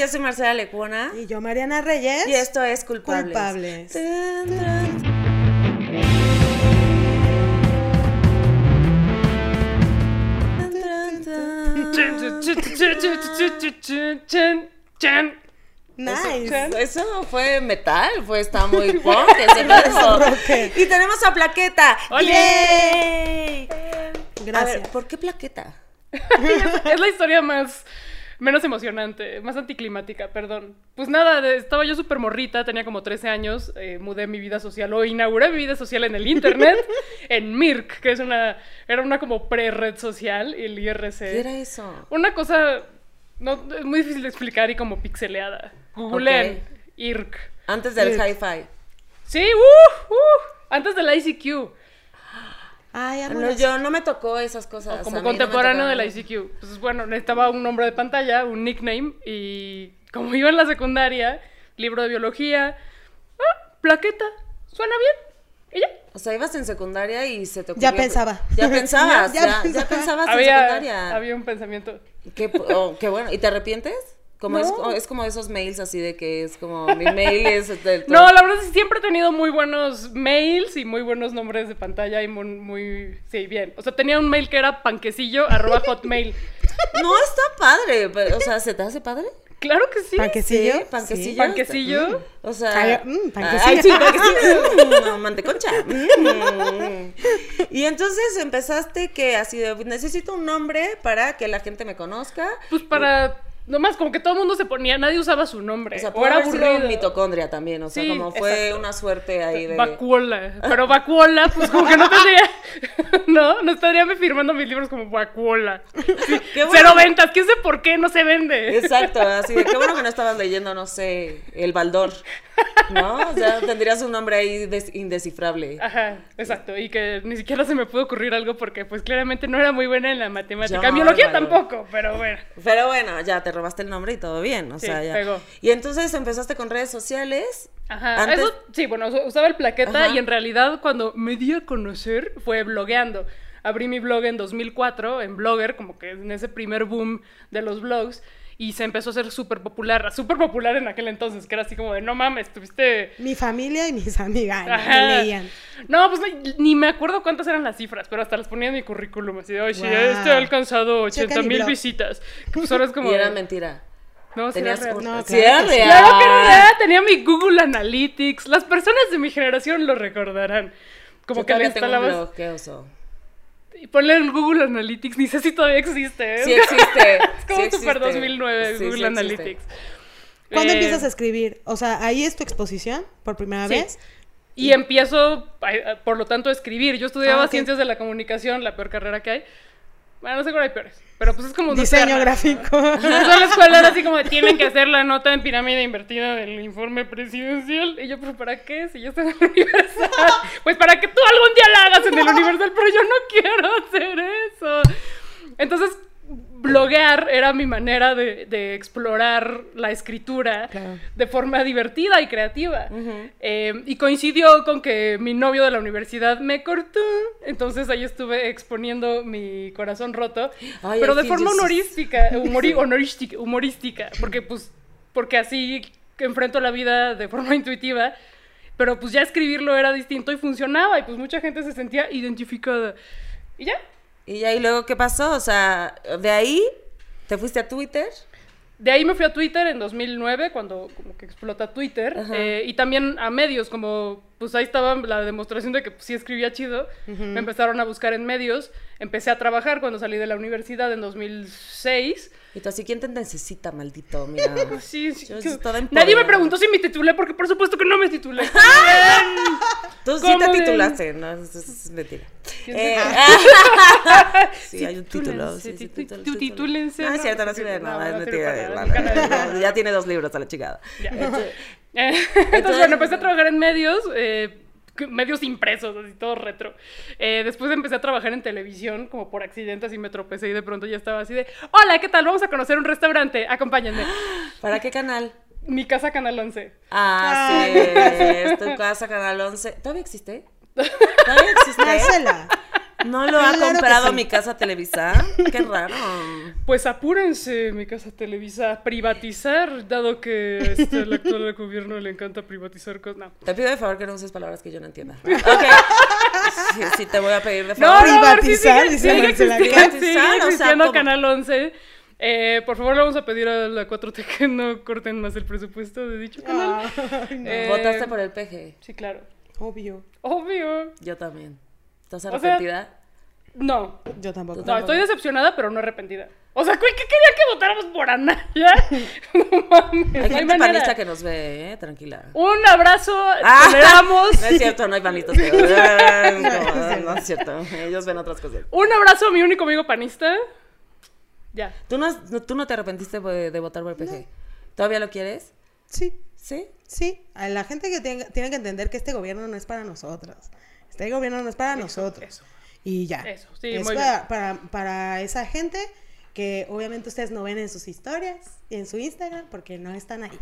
yo soy Marcela Lecuona. Y yo, Mariana Reyes. Y esto es Culpables. Culpables. Nice. Eso fue metal, fue está muy punk ese. Y tenemos a Plaqueta. ¡Yay! A Gracias. ver, ¿por qué Plaqueta? es la historia más menos emocionante, más anticlimática, perdón. Pues nada, estaba yo súper morrita, tenía como 13 años, eh, mudé mi vida social o inauguré mi vida social en el internet, en Mirk, que es una, era una como pre-red social, el IRC. ¿Qué era eso? Una cosa, no, es muy difícil de explicar y como pixeleada. Googleen, Ok. IRC. Antes del Sí. hi-fi. Sí, uh, uh, antes del ICQ. Ay, No, vámonos. yo no me tocó esas cosas. como a mí no me contemporáneo de la. ICQ. Pues bueno, necesitaba un nombre de pantalla, un nickname, y como iba en la secundaria, libro de biología, ah, plaqueta, suena bien, y ya. O sea, ibas en secundaria y se te ocurrió. Ya pensaba. Ya pensabas, Ya ya, ya, pensaba. pensabas en Había, secundaria. había un pensamiento. Qué, oh, qué bueno. ¿Y te arrepientes? Como es, No. es como esos mails así de que es como mi mail es del No, la verdad es que siempre he tenido muy buenos mails y muy buenos nombres de pantalla y muy, muy- sí, bien. O sea, tenía un mail que era panquecillo arroba hotmail. No está padre, pero, o sea, ¿se te hace padre? Claro que sí. Panquecillo. Sí, panquecillo. Sí. Panquecillo. O sea, Ay, mm, panquecillo. ay, sí, panquecillo. Mm, manteconcha. Mm. Y entonces empezaste que así de necesito un nombre para que la gente me conozca. Pues para. Nomás como que todo el mundo se ponía, nadie usaba su nombre. O sea, o era aburrido. mitocondria también, o sea, Sí, como fue exacto. una suerte ahí de Vacuola. Pero Vacuola, pues como que no tendría. no, no estaría me firmando mis libros como Vacuola. Sí, Qué bueno. Cero ventas. ¿Quién sé por qué no se vende? Exacto, así de qué bueno que no estabas leyendo, no sé, el Baldor, ¿no? O sea, tendrías un nombre ahí des- indescifrable. Ajá, exacto. Y que ni siquiera se me pudo ocurrir algo porque, pues claramente no era muy buena en la matemática. En biología tampoco, pero bueno. Pero bueno, ya te robaste el nombre y todo bien, o Sí, sea, ya. pegó. Y entonces empezaste con redes sociales. Ajá, Antes- eso sí, bueno, us- usaba el plaqueta Ajá. y en realidad cuando me di a conocer fue blogueando. Abrí mi blog en 2004 en Blogger, como que en ese primer boom de los blogs, y se empezó a ser súper popular, súper popular en aquel entonces, que era así como de, no mames, tuviste... Mi familia y mis amigas leían. No, pues no, ni me acuerdo cuántas eran las cifras, pero hasta las ponía en mi currículum, así de, sí, Wow. este ha alcanzado Checa 80 mi mil visitas. Que pues ahora es como... Y era mentira. No, sí era real. No, sí claro era real. Claro que era real, tenía mi Google Analytics. Las personas de mi generación lo recordarán. Como Yo que le todavía tengo un instalabas. blog, qué oso. Y ponle en Google Analytics, ni sé si todavía existe. ¿eh? Sí existe. es como sí super existe. 2009 Sí, sí Google. Analytics. ¿Cuándo Eh, empiezas a escribir? O sea, ahí es tu exposición por primera Sí. vez. Y empiezo, por lo tanto, a escribir. Yo estudiaba Ah, ciencias de la comunicación, la peor carrera que hay. Bueno, no sé cuál hay peores. Pero pues es como. Diseño gráfico. En la escuela era así como de, tienen que hacer la nota en pirámide invertida del informe presidencial. Y yo, pero ¿para qué? Si yo estoy en el Universal. Pues para que tú algún día la hagas en el Universal, pero yo no quiero hacer eso. Entonces, bloguear era mi manera de, de explorar la escritura Claro. de forma divertida y creativa. Eh, y coincidió con que mi novio de la universidad me cortó. Entonces ahí estuve exponiendo mi corazón roto. Ay, pero de forma humorística, humori- humorística, humorística. Porque pues, porque así enfrento la vida de forma intuitiva. Pero pues ya escribirlo era distinto y funcionaba. Y pues mucha gente se sentía identificada. Y ya. Y ahí luego, ¿qué pasó? O sea, de ahí te fuiste a Twitter. De ahí me fui a Twitter en 2009, cuando como que explota Twitter, eh, y también a medios, como pues ahí estaba la demostración de que pues, sí escribía chido, me empezaron a buscar en medios, empecé a trabajar cuando salí de la universidad en 2006. Y tú así, ¿quién te necesita, maldito? Mira. Sí, sí, Yo toda Nadie me preguntó si me titulé, porque por supuesto que no me titulé. Tú sí ¿Cómo te titulaste, no, es mentira. ¿Quién Eh, se- sí, hay un título. Sí, sí, título, tú título. titúlense, No, es cierto, no sirve de nada, es mentira. de- nada. Ya tiene dos libros a la chingada. Entonces- bueno, empecé a trabajar en medios, eh, medios impresos, así todo retro. Eh, después empecé a trabajar en televisión, como por accidente, así me tropecé y de pronto ya estaba así de, hola, ¿qué tal? Vamos a conocer un restaurante, acompáñenme. ¿Para qué canal? Mi casa, Canal 11. Ah, Ay, sí, es tu casa, Canal 11. ¿Todavía existe? ¿Todavía existe? ¿No lo ha Claro comprado sí. mi casa Televisa? Qué raro. Pues apúrense, mi casa Televisa, privatizar, dado que este, al actual gobierno le encanta privatizar cosas. No. Te pido de favor que no uses palabras que yo no entienda. Ok. Sí, sí, te voy a pedir de No, favor. no, a ver, sí Privatizar, sigue, dice Privatizar, o sea. Canal 11. Eh, por favor, le vamos a pedir a la 4T que no corten más el presupuesto de dicho canal. Ay, no. Eh, Votaste por el PG. Sí, claro. Obvio. Obvio. Yo también. ¿Estás sea, arrepentida? No. Yo tampoco. No, estoy decepcionada, pero no arrepentida. O sea, ¿qué qué querían que votáramos por Anaya? No mames, Hay gente panista que nos ve, ¿eh? Tranquila. Un abrazo, Ah, toleramos. No es cierto, no hay panistas que... No, no es cierto. Ellos ven otras cosas. Un abrazo a mi único amigo panista. Ya. ¿Tú no, has- no- tú no te arrepentiste de, de votar por el PG? ¿Todavía lo quieres? Sí, ¿Sí? sí. A la gente que tenga- tiene que entender que este gobierno no es para nosotros. Este gobierno no es para nosotros. eso. Y ya. Eso, sí, es muy para, para, para esa gente que obviamente ustedes no ven en sus historias y en su Instagram porque no están ahí.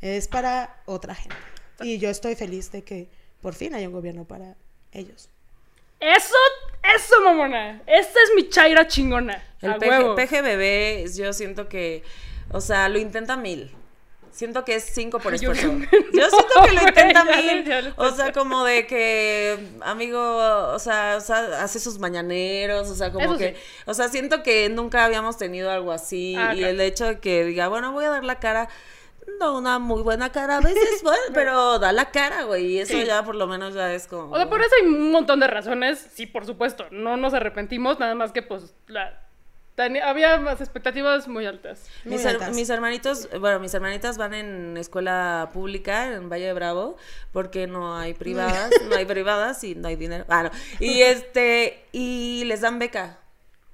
Es para otra gente. Y yo estoy feliz de que por fin haya un gobierno para ellos. Eso, eso, mamona. Esta es mi chaira chingona. El PG. PGBB, yo siento que, o sea, lo intenta mil. Siento que es cinco por Yo esfuerzo. también. Yo siento que lo intenta mil. O sea, como de que, amigo, o sea, o sea, hace sus mañaneros, o sea, como Eso que, sí. o sea, siento que nunca habíamos tenido algo así. Ah, y el hecho de que diga, bueno, voy a dar la cara. No, una muy buena cara a veces, bueno, pero da la cara, güey. Y eso Sí. ya por lo menos ya es como. O sea, por eso hay un montón de razones. Sí, por supuesto. No nos arrepentimos, nada más que pues la... Había más expectativas muy altas. Muy Mis, her- altas. mis hermanitos, bueno, mis hermanitas van en escuela pública en Valle de Bravo porque no hay privadas, no hay privadas y no hay dinero. Ah, no. Y este, y les dan beca.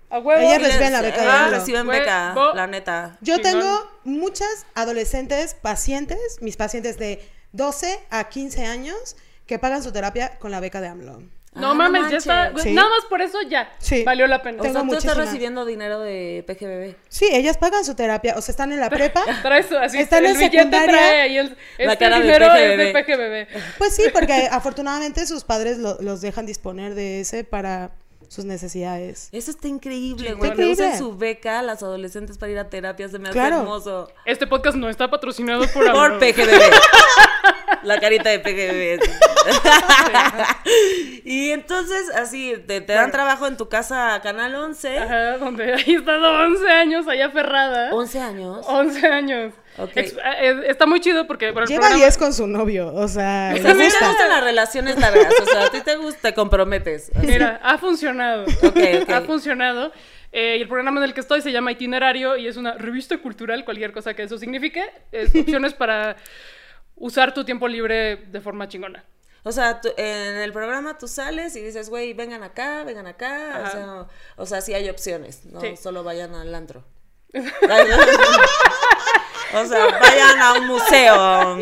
A huevo. Ellas Y reciben la beca de ah, AMLO. reciben beca, la neta. Yo tengo muchas adolescentes pacientes, mis pacientes de 12 a 15 años, que pagan su terapia con la beca de AMLO. No Ah, mames, manches. ya está. Sí. Nada más por eso ya. Sí. Valió la pena. O sea, tú estás recibiendo dinero de PGBB. Sí, ellas pagan su terapia, o sea, están en la prepa. Traes así, Están el en secundaria. trae ahí el, La este cara de dinero es PGBB. de PGBB. Pues sí, porque afortunadamente sus padres lo- los dejan disponer de ese para sus necesidades. Eso está increíble, güey. Que usen su beca las adolescentes para ir a terapia. Se me hace Claro. hermoso. Este podcast no está patrocinado por Por. PGBB. La carita de PGBB. y entonces, así, te, te dan trabajo en tu casa, Canal 11. Ajá, donde ahí he estado 11 años allá aferrada. 11 años. 11 años. Eh, está muy chido porque el Lleva programa- 10 con su novio, o sea, O sea, a mí me gusta. gustan las relaciones largas. O sea, a ti te gusta, te comprometes. Así. Mira, ha funcionado. Ok, ok. Ha funcionado. Eh, y el programa en el que estoy se llama Itinerario y es una revista cultural, cualquier cosa que eso signifique. Es opciones para usar tu tiempo libre de forma chingona. O sea, tú- en el programa tú sales y dices, güey, vengan acá, vengan acá. O sea, o sea, sí hay opciones. No Sí. solo vayan al antro. o sea, vayan a un museo.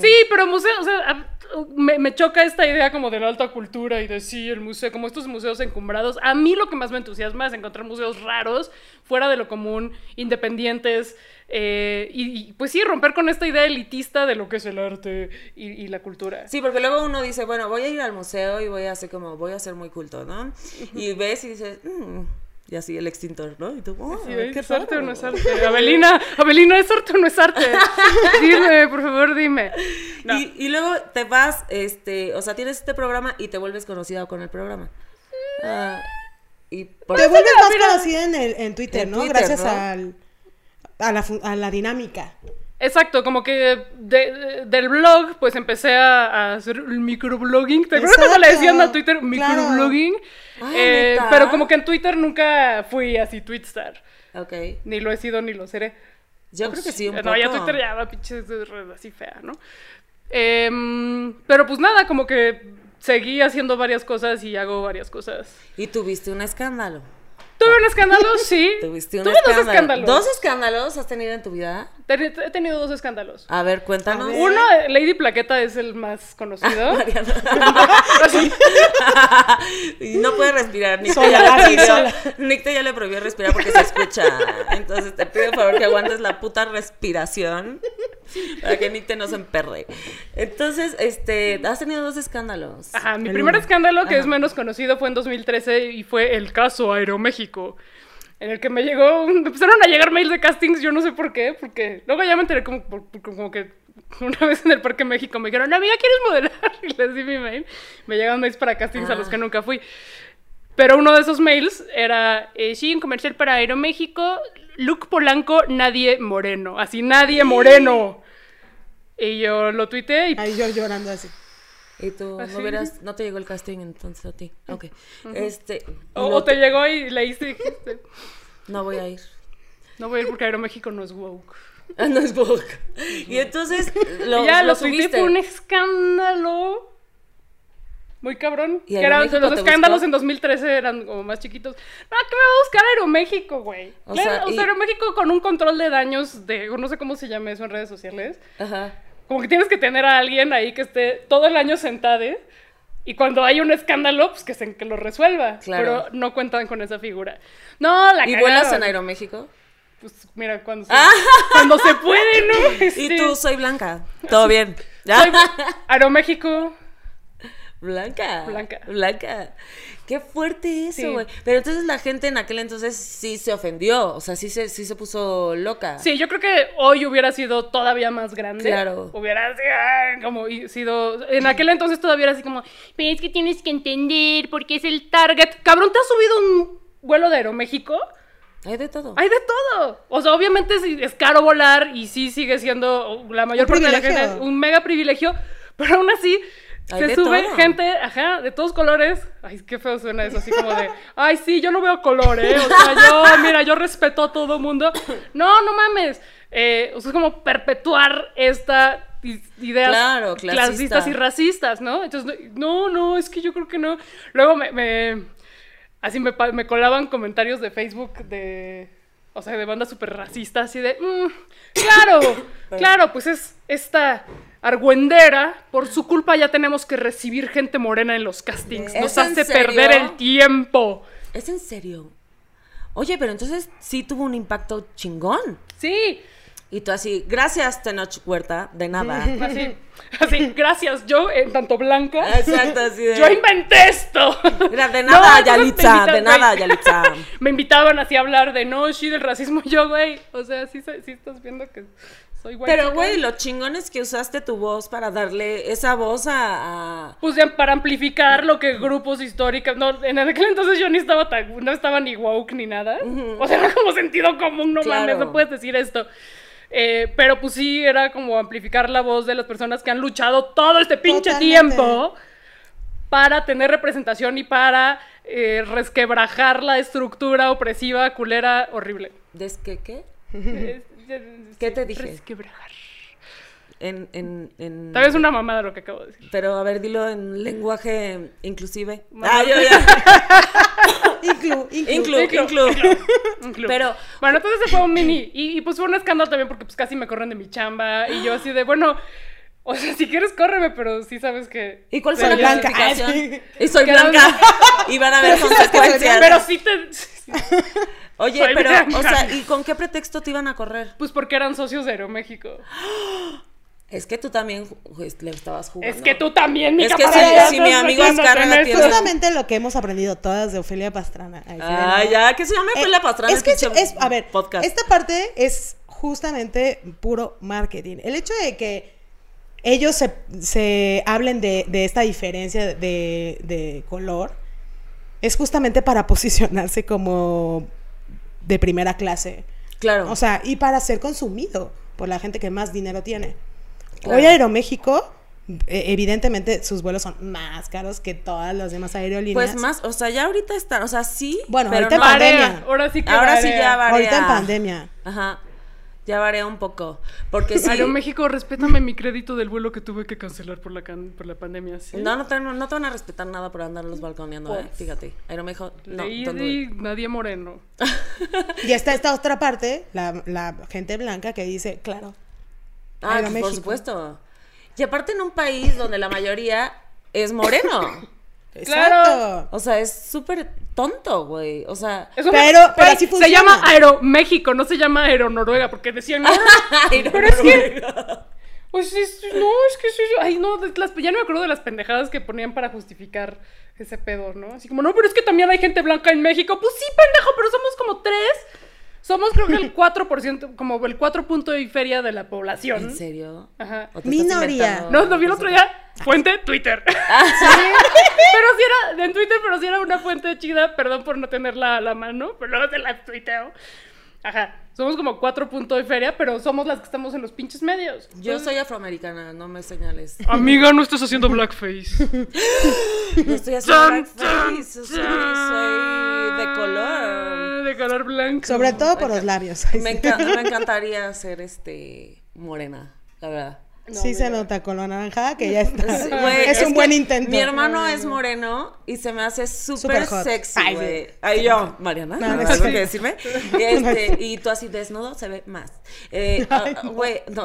Sí, pero museo, o sea, me, me choca esta idea como de la alta cultura y de sí, el museo, como estos museos encumbrados. A mí lo que más me entusiasma es encontrar museos raros, fuera de lo común, independientes, eh, y, y, pues sí, romper con esta idea elitista de lo que es el arte y, y la cultura. Sí, porque luego uno dice, bueno, voy a ir al museo y voy a hacer como, voy a ser muy culto, ¿no? Y ves y dices, "Mm", y así el extintor, ¿no? Y tú, oh, Sí, qué ¿Es arte o raro". no es arte? Abelina, Abelina, ¿es arte o no es arte? Dime, por favor, dime. No. Y, y luego te vas, este, o sea, tienes este programa y te vuelves conocida con el programa. Ah, y por Te vuelves más conocida en, el, en Twitter, En ¿no? Twitter, Gracias ¿no? al, a, la, a la dinámica. Exacto, como que de- de- del blog, pues empecé a, a hacer el microblogging. ¿Te acuerdas cuando le decían a Twitter microblogging? Ah, Eh, pero como que en Twitter nunca fui así tweetstar. Ok. Ni lo he sido ni lo seré. Yo creo que sí, un no, poco. ya Twitter ya va pinche así fea, ¿no? Em, pero pues nada, como que seguí haciendo varias cosas y hago varias cosas. Y tuviste un escándalo. Tuve un escándalo, sí. Tuviste un Tuve escándalo. dos escándalos. ¿Dos escándalos has tenido en tu vida? He tenido dos escándalos. A ver, cuéntanos. Uno, Lady Plaqueta es el más conocido. Mariana. y no puede respirar. Nick ya. Nick ya le prohibió respirar porque se escucha. Entonces te pido por favor que aguantes la puta respiración. Para que Nicte no se emperde. Entonces, este, has tenido dos escándalos. Ajá, mi El primer uno. escándalo, que Ajá. es menos conocido, fue en 2013 y fue el caso Aeroméxico. En el que me llegó, me empezaron a llegar mails de castings, yo no sé por qué, porque luego ya me enteré como, como que una vez en el Parque México me dijeron, amiga, ¿quieres modelar? Y les di mi mail. Me llegan mails para castings a los Ah. que nunca fui. Pero uno de esos mails era, eh, sí, un comercial para Aeroméxico, Luke Polanco, nadie moreno. Así, nadie moreno. Y yo lo tuiteé y Ahí yo llorando así. Y tú Así. no hubieras, no te llegó el casting entonces a ti. Ok. Este. O, te llegó y leíste y dijiste, No voy a ir. no voy a ir porque Aeroméxico no es woke. Ah, no es book. Y entonces lo, y ya lo lo subiste. fue un escándalo muy cabrón. ¿Y Que eran, los escándalos buscó? en 2013 eran como más chiquitos. No, ¿qué me va a buscar Aeroméxico, güey? O Claro, sea, o sea, y- Aeroméxico con un control de daños de, no sé cómo se llama eso en redes sociales. Ajá. Como que tienes que tener a alguien ahí que esté todo el año sentado y cuando hay un escándalo, pues que, se, que lo resuelva. Claro. Pero no cuentan con esa figura. No, la ¿Y vuelas en Aeroméxico? Pues mira, cuando se, cuando se puede, ¿no? Y Este, tú, soy Blanca. Todo bien. soy Aeroméxico. Blanca. Blanca. Blanca. Qué fuerte eso, Sí. güey. Pero entonces la gente en aquel entonces sí se ofendió. O sea, sí se, sí se puso loca. Sí, yo creo que hoy hubiera sido todavía más grande. Claro. Hubiera sido, como sido. En aquel entonces todavía era así como, "Pero es que tienes que entender porque es el target. Cabrón, ¿te has subido un vuelo de Aeroméxico? Hay de todo. Hay de todo. O sea, obviamente sí, es caro volar y sí sigue siendo la mayor parte de la gente un mega privilegio, pero aún así Se sube todo. gente, ajá, de todos colores. Ay, qué feo suena eso, así como de, ay, sí, yo no veo color, ¿eh? O sea, yo, mira, yo respeto a todo mundo. No, no mames. Eh, o sea, es como perpetuar esta ideas Claro, clasista. clasistas y racistas, ¿no? Entonces, no, no, es que yo creo que no. Luego me, me- así me colaban comentarios de Facebook de, o sea, de bandas súper racistas, así de, "Mm, claro, claro, pues es esta argüendera, por su culpa ya tenemos que recibir gente morena en los castings, ¿Es nos hace perder el tiempo. ¿Es en serio? Oye, pero entonces sí tuvo un impacto chingón. Sí, Y tú así, gracias, Tenoch Huerta, de nada. así, así, gracias, yo, en tanto blanca, Exacto, así de. yo inventé esto. Mira, de nada, Yalitza, de nada. Yalitza. me invitaban así a hablar de no, sí, del racismo. Yo, güey, o sea, sí, sí estás viendo que soy. Pero, güey, lo chingón es que usaste tu voz para darle esa voz a. a- Pues ya para amplificar lo que grupos históricos. No, en aquel entonces yo ni estaba tan, no estaba ni woke ni nada. O sea, era como sentido común, no Claro. mames, no puedes decir esto. Eh, pero pues sí, era como amplificar la voz de las personas que han luchado todo este pinche Totalmente. tiempo para tener representación y para eh, resquebrajar la estructura opresiva, culera, horrible. ¿Des qué? ¿Qué? Eh, ¿Qué te dije? Resquebrajar. En, en, en... Tal vez una mamada lo que acabo de decir. Pero a ver, dilo en lenguaje inclusive. Ah, yo ya. Inclu, inclu. Inclu, Inclu. Pero- Bueno, entonces ese fue un mini. Y, y, pues fue un escándalo también porque pues casi me corren de mi chamba. Y yo así de, bueno, o sea, si quieres córreme, pero sí sabes que. ¿Y cuál fue la blanca. Ay, Y soy blanca. Y van a haber consecuencias. Pero sí te. Oye, soy pero, o sea, ¿y con qué pretexto te iban a correr? Pues porque eran socios de Aeroméxico. Es que tú también le estabas jugando. Es que tú también, mi Es que si- si mi amigo en tiene-. Justamente lo que hemos aprendido todas de Ofelia Pastrana. Ay, de Ah, ya, que se llama Eh, fue la pastrana. Es que es- a ver, podcast. esta parte es justamente puro marketing. El hecho de que ellos se, se hablen de, de esta diferencia de, de color es justamente para posicionarse como de primera clase. Claro. O sea, y para ser consumido por la gente que más dinero tiene. Claro. Hoy Aeroméxico, eh, evidentemente sus vuelos son más caros que todas las demás aerolíneas. pues más, o sea, ya ahorita están, o sea, sí. Bueno, pero ahorita no- en pandemia. Ahora sí que Ahora sí marea. ya. Ahorita en pandemia. Ajá. Ya varía un poco. Porque sí. Aeroméxico, respétame mi crédito del vuelo que tuve que cancelar por la, can- por la pandemia. ¿sí? No, no te, no te van a respetar nada por andarlos balconeando, ¿eh? Pues. Fíjate. Aeroméxico, no, Leí nadie moreno. Y está esta otra parte, la, la gente blanca que dice, claro, Ah, pues, por supuesto. Y aparte en un país donde la mayoría es moreno. Exacto. O sea, es súper tonto, güey. O sea, una- Pero- pero así Se funciona. llama Aeroméxico, no se llama Aeronoruega, porque decían, no, pero es que, pues es- no, es que sí, ay, no, las- ya no me acuerdo de las pendejadas que ponían para justificar ese pedo, ¿no? Así como, no, pero es que también hay gente blanca en México. Pues sí, pendejo, pero somos como tres. Somos creo que el 4%, como el 4 punto y feria de la población. ¿en serio? Ajá. ¿O te Minoría. No, lo vi el otro día. Fuente, Twitter. pero si era en Twitter, pero si era una fuente chida. Perdón por no tenerla a la mano, pero luego te la tuiteo. Ajá. Somos como cuatro puntos de feria, pero somos las que estamos en los pinches medios. Yo soy afroamericana, no me señales. Amiga, no estás haciendo blackface. No estoy haciendo blackface, soy, soy de color. De color blanco. Sobre todo por los labios. Me, enca- me encantaría ser este morena, la verdad. Sí se nota con lo anaranjada que ya está. Sí, es, un buen intento. Mi hermano es moreno y se me hace súper sexy, Ay, güey. sí. Ay, yo, Mariana, No, no, ¿algo sí. que decirme? Y, este, y tú así desnudo se ve más. Eh, ah, Güey, no,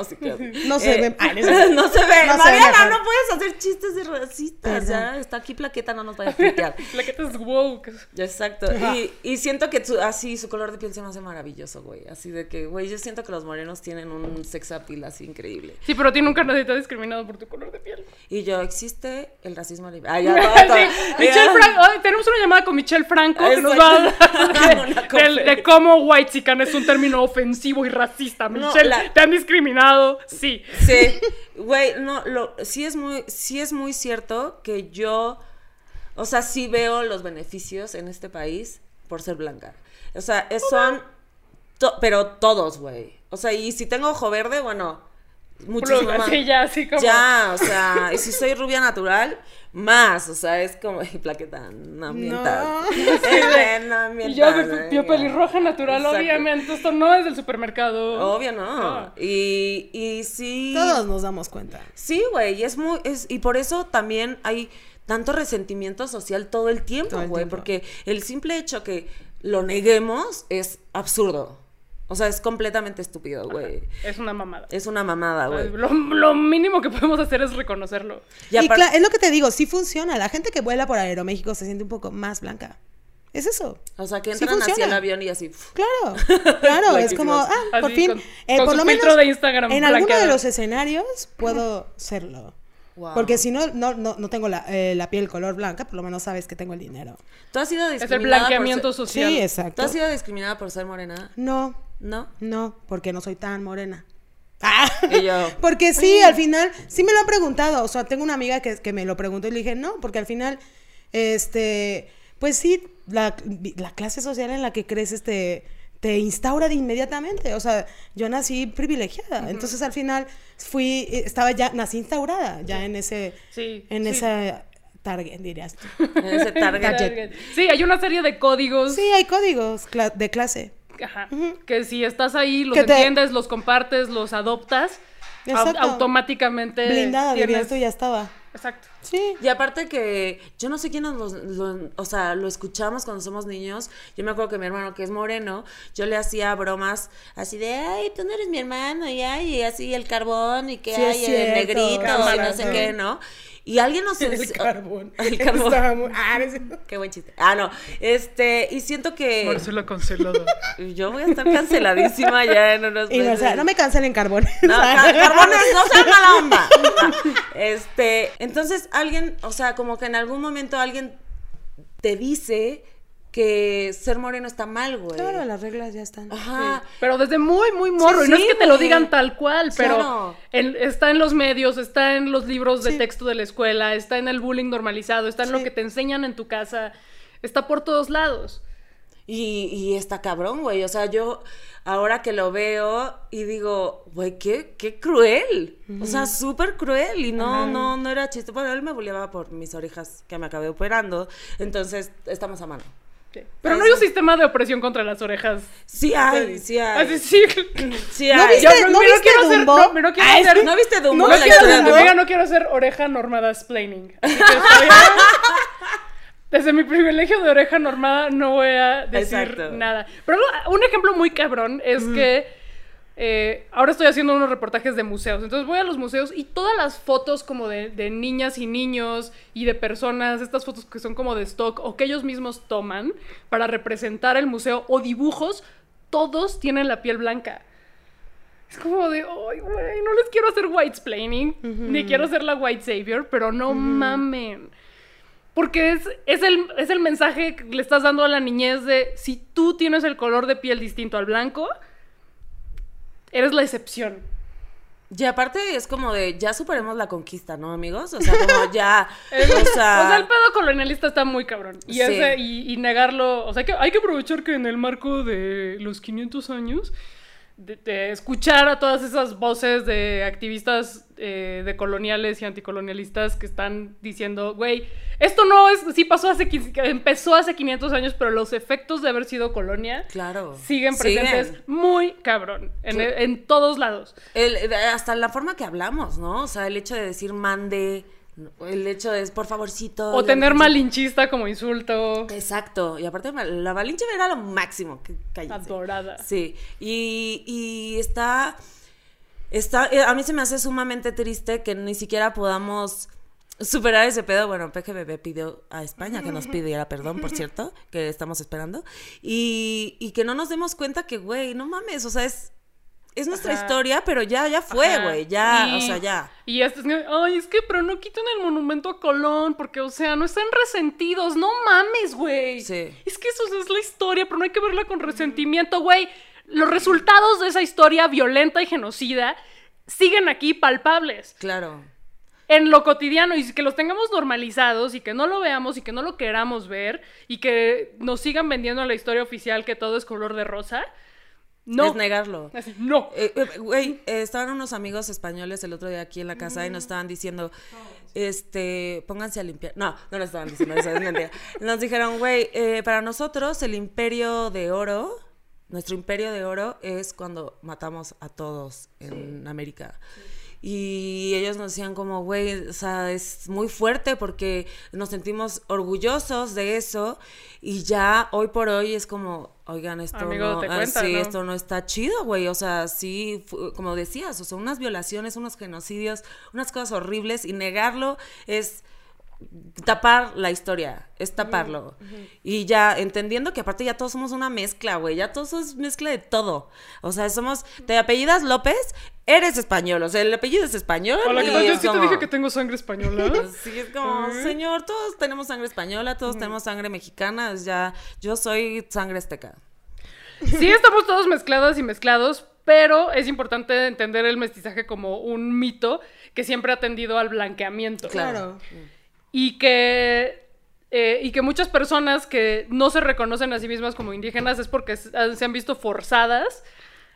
No se eh, ve- Ay, no se ve. No se ve Mariana, no puedes hacer chistes de racistas. Ya está aquí plaqueta, no nos vaya a que te es woke. Exacto. Y, y siento que así su color de piel se me hace maravilloso, güey. Así de que, güey, yo siento que los morenos tienen un sex appeal así increíble. Sí, pero a ti nunca te ha discriminado por tu color de piel. Y yo, existe el racismo libre. Ah, ya, todo, todo. Sí, Michelle. Franco, tenemos una llamada con Michelle Franco que nos va a Una de, de- de cómo white es un término ofensivo y racista. No, Michelle, la- ¿te han discriminado? Sí. Sí, güey, no, lo, sí es muy, sí es muy cierto que yo, o sea, sí veo los beneficios en este país por ser blanca. O sea, son, to- pero todos, güey. O sea, y si tengo ojo verde, bueno, muchísimo más. Así ya, así como. Ya, o sea, y si soy rubia natural, más, o sea, es como, y plaqueta, no mientas. No. No Y yo, eh, pelirroja natural, Exacto. obviamente. Esto no es del supermercado. Obvio no. No. Y, y sí. Todos nos damos cuenta. Sí, güey, y es muy, es, y por eso también hay tanto resentimiento social todo el tiempo, güey, porque el simple hecho que lo neguemos es absurdo. O sea, es completamente estúpido, güey. Es una mamada. Es una mamada, güey. Lo, lo mínimo que podemos hacer es reconocerlo. Y es lo que te digo, sí funciona. La gente que vuela por Aeroméxico se siente un poco más blanca. Es eso. o sea, que sí entran hacia el avión y así. Claro, claro, es como, ah, por Así, fin, con- eh, con por su lo filtro menos de Instagram en alguno de los escenarios puedo serlo. wow. Porque si no, no, no, no tengo la, eh, la piel color blanca, por lo menos sabes que tengo el dinero. ¿Tú has sido Es el discriminada blanqueamiento por ser... social. Sí, ¿Tú exacto. has sido discriminada por ser morena? No, ¿No? no, porque no soy tan morena. Ah, Y yo. Porque sí, al final, sí me lo han preguntado. O sea, tengo una amiga que, que me lo preguntó y le dije, no, porque al final, este, pues sí, la, la clase social en la que creces te, te instaura de inmediatamente. O sea, yo nací privilegiada. Entonces al final fui, estaba ya, nací instaurada, ya en ese, Sí, en sí. esa target, dirías tú. En ese target. Target. Sí, hay una serie de códigos. Sí, hay códigos cla- de clase. Ajá, Que si estás ahí, los te- entiendes, los compartes, los adoptas, automáticamente. Blindada, dirías tienes- tú, ya estaba. Exacto. Sí. Y aparte que yo no sé quiénes lo, lo- o sea, lo escuchamos cuando somos niños. Yo me acuerdo que mi hermano, que es moreno, yo le hacía bromas así de, ay, tú no eres mi hermano, y ay, y así el carbón, y que Sí, hay el negrito, y no sé qué. ¿no? Y alguien nos El carbón. El carbón. Estaba muy- ah. Qué buen chiste. Ah, no. Este, y siento que Marcela cancelada. yo voy a estar canceladísima ya en unos Y meses. Marcela, no me cancelen carbón. No, ca- carbones, no sean mala onda. Este, entonces alguien, o sea, como que en algún momento alguien te dice que ser moreno está mal, güey. Claro, las reglas ya están. Ajá. Pero desde muy, muy morro. Sí, y no es que te lo digan tal cual, pero Claro. en- está en los medios, está en los libros de Sí. texto de la escuela, está en el bullying normalizado, está en lo que te enseñan en tu casa, está por todos lados. Y, y está cabrón, güey. O sea, yo ahora que lo veo y digo, güey, qué, qué cruel. O sea, súper cruel. Y no, no, no era chiste. Bueno, él me bulleaba por mis orejas que me acabé operando. Entonces, estamos a mano. Pero no hay un sistema de opresión contra las orejas. Sí hay, sí hay. Así sí. Sí ¿No hay. viste- Yo no mira, viste quiero hacer, Dumbo? no, no quiero Ah, hacer, ¿No viste Dumbo? No La quiero hacer, Dumbo? no quiero hacer oreja normada explaining. Así que estoy- Desde mi privilegio de oreja normada no voy a decir Exacto. nada. Pero lo- un ejemplo muy cabrón es que eh, ahora estoy haciendo unos reportajes de museos. Entonces voy a los museos y todas las fotos como de, de niñas y niños y de personas, estas fotos que son como de stock o que ellos mismos toman para representar el museo o dibujos, todos tienen la piel blanca. Es como de, ay, güey, no les quiero hacer white explaining, ni quiero ser la white savior, pero no mamen. Porque es, es, el, es el mensaje que le estás dando a la niñez de si tú tienes el color de piel distinto al blanco, eres la excepción. Y aparte es como de, ya superemos la conquista, ¿no, amigos? O sea, como ya, El- o o sea, sea, el pedo colonialista está muy cabrón. Y, Sí. ese- y, y negarlo, o sea, que hay que aprovechar que en el marco de los 500 años, de, de escuchar a todas esas voces de activistas eh, de coloniales y anticolonialistas que están diciendo, güey, esto no es, sí pasó hace, 15 empezó hace 500 años, pero los efectos de haber sido colonia claro. siguen presentes Siguen. muy cabrón, en, Sí. en todos lados. El- hasta la forma que hablamos, ¿no? O sea, el hecho de decir mande, el hecho de por favorcito. O tener malinchista como insulto. Exacto. Y aparte, la malinche era lo máximo. Que, cállense. Adorada. Sí. Y, y está. Está. eh, A mí se me hace sumamente triste que ni siquiera podamos superar ese pedo. Bueno, PGBB pidió a España que nos pidiera perdón, por cierto, que estamos esperando. Y, y que no nos demos cuenta que, güey, no mames, o sea, es. Es nuestra Ajá. historia, pero ya, ya fue, güey. Ya, o sea, ya. Y esto es, ay, es que, pero no quiten el monumento a Colón, porque, o sea, no están resentidos, no mames, güey. Sí. Es que eso es la historia, pero no hay que verla con resentimiento, güey. Los resultados de esa historia violenta y genocida siguen aquí palpables Claro. en lo cotidiano y que los tengamos normalizados y que no lo veamos y que no lo queramos ver y que nos sigan vendiendo en la historia oficial que todo es color de rosa. No. Es negarlo. No. Eh, eh, Güey, eh, estaban unos amigos españoles el otro día aquí en la casa y nos estaban diciendo, este, pónganse a limpiar. No, no nos estaban diciendo eso, es mentira. Nos dijeron, güey, eh, para nosotros el imperio de oro, nuestro imperio de oro es cuando matamos a todos en América. Y ellos nos decían como, güey, o sea, es muy fuerte porque nos sentimos orgullosos de eso y ya hoy por hoy es como, oigan, esto Amigo, no, ah, cuenta, sí, ¿no? esto no está chido, güey, o sea, sí, como decías, o sea, unas violaciones, unos genocidios, unas cosas horribles y negarlo es tapar la historia, es taparlo. Y ya entendiendo que aparte ya todos somos una mezcla, güey, ya todos es mezcla de todo. O sea, somos, te apellidas López, eres español, o sea, el apellido es español. Hola, ¿qué tal? Yo sí te dije que tengo sangre española. Sí, es como, señor, todos tenemos sangre española, todos tenemos sangre mexicana, es ya, yo soy sangre azteca. Sí, estamos todos mezcladas y mezclados, pero es importante entender el mestizaje como un mito que siempre ha tendido al blanqueamiento. Claro. Y que, eh, y que muchas personas que no se reconocen a sí mismas como indígenas es porque se han visto forzadas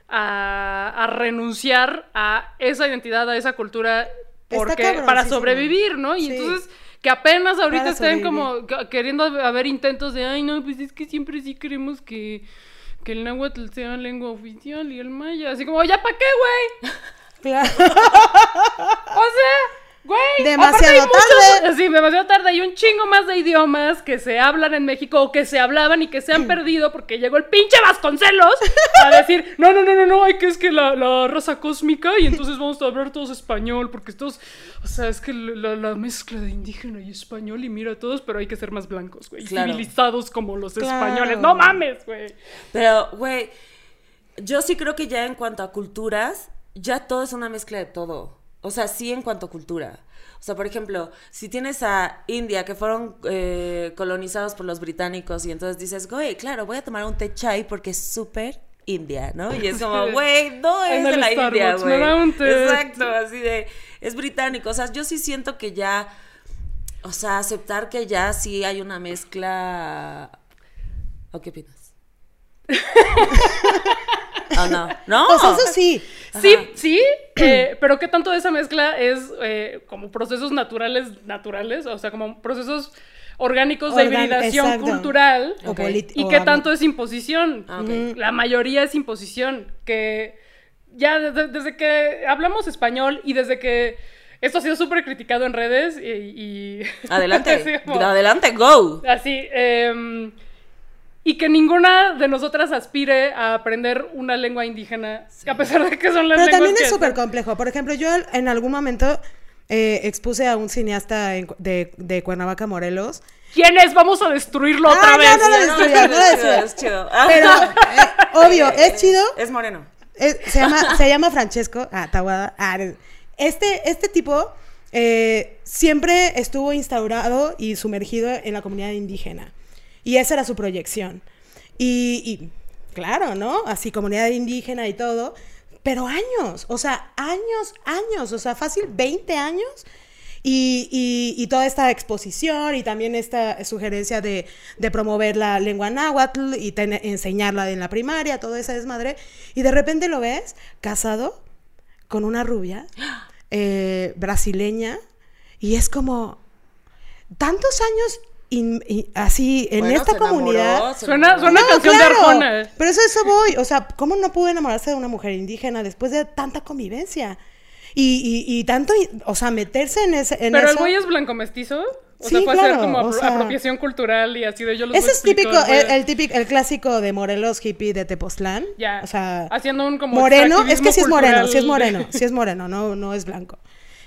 a, a renunciar a esa identidad, a esa cultura, porque, para sobrevivir, ¿no? Y Sí. entonces que apenas ahorita estén como que- queriendo haber intentos de, ay, no, pues es que siempre sí queremos que, que el náhuatl sea lengua oficial y el maya. Así como, ¿ya para qué, güey? Claro. O sea, güey. Demasiado muchos- tarde. sí, demasiado tarde. Hay un chingo más de idiomas que se hablan en México o que se hablaban y que se han Mm. perdido porque llegó el pinche Vasconcelos a decir, no, no, no, no, no, hay que es que la, la raza cósmica y entonces vamos a hablar todos español porque estos, o sea, es que la, la mezcla de indígena y español y mira todos, pero hay que ser más blancos, güey. y Claro. Civilizados como los Claro. españoles. No mames, güey. Pero, güey, yo sí creo que ya en cuanto a culturas, ya todo es una mezcla de todo. O sea, sí en cuanto a cultura. O sea, por ejemplo, si tienes a India que fueron eh, colonizados por los británicos y entonces dices, güey, claro, voy a tomar un té chai porque es súper India, ¿no? Y es como, güey, no es de la India, Starbucks, güey. da un té. Exacto, así de, es británico. O sea, yo sí siento que ya, o sea, aceptar que ya sí hay una mezcla... ¿O qué opinas? ¿O no? ¿No? Pues eso sí. Sí, sí, eh, pero ¿qué tanto de esa mezcla es eh, como procesos naturales, naturales? O sea, como procesos orgánicos de hibridación exacto. cultural. O Ok. politi- ¿Y qué tanto es imposición? Ah. La mayoría es imposición. Que ya desde, desde que hablamos español y desde que esto ha sido súper criticado en redes y... y- Adelante, como- adelante, go. Así, em, y que ninguna de nosotras aspire a aprender una lengua indígena, a pesar de que son las Pero lenguas también que es súper complejo. Por ejemplo, yo en algún momento eh, expuse a un cineasta en- de, de Cuernavaca, Morelos. ¿Quién es? Vamos a destruirlo Ah, otra no, vez. no lo No, lo es chido. Ah. Pero, eh, obvio, es chido. Es moreno. Es- se, llama, se llama Francesco ah, Tawada. Ah, este, este tipo eh, siempre estuvo instaurado y sumergido en la comunidad indígena. Y esa era su proyección. Y, y, claro, ¿no? Así, comunidad indígena y todo. Pero años, o sea, años, años, o sea, fácil, 20 años. Y, y- y toda esta exposición y también esta sugerencia de, de promover la lengua náhuatl y ten- enseñarla en la primaria, todo ese desmadre. Y de repente lo ves casado con una rubia eh, brasileña y es como tantos años in- in- así en Bueno, esta se enamoró, comunidad. se Suena- enamoró. suena- Una canción de Arjona. Pero eso, eso voy. O sea, ¿cómo no pudo enamorarse de una mujer indígena después de tanta convivencia? Y, y, y tanto, o sea, meterse en ese. En Pero el eso- güey es blanco mestizo. O Sí, sea, puede claro, ser como o sea- apropiación cultural y así de yo los Ese es típico, el, el típico, el clásico de Morelos hippie de Tepoztlán. Ya. O sea, haciendo un como moreno, es que sí es moreno, sí es moreno, sí es moreno, no, no es blanco.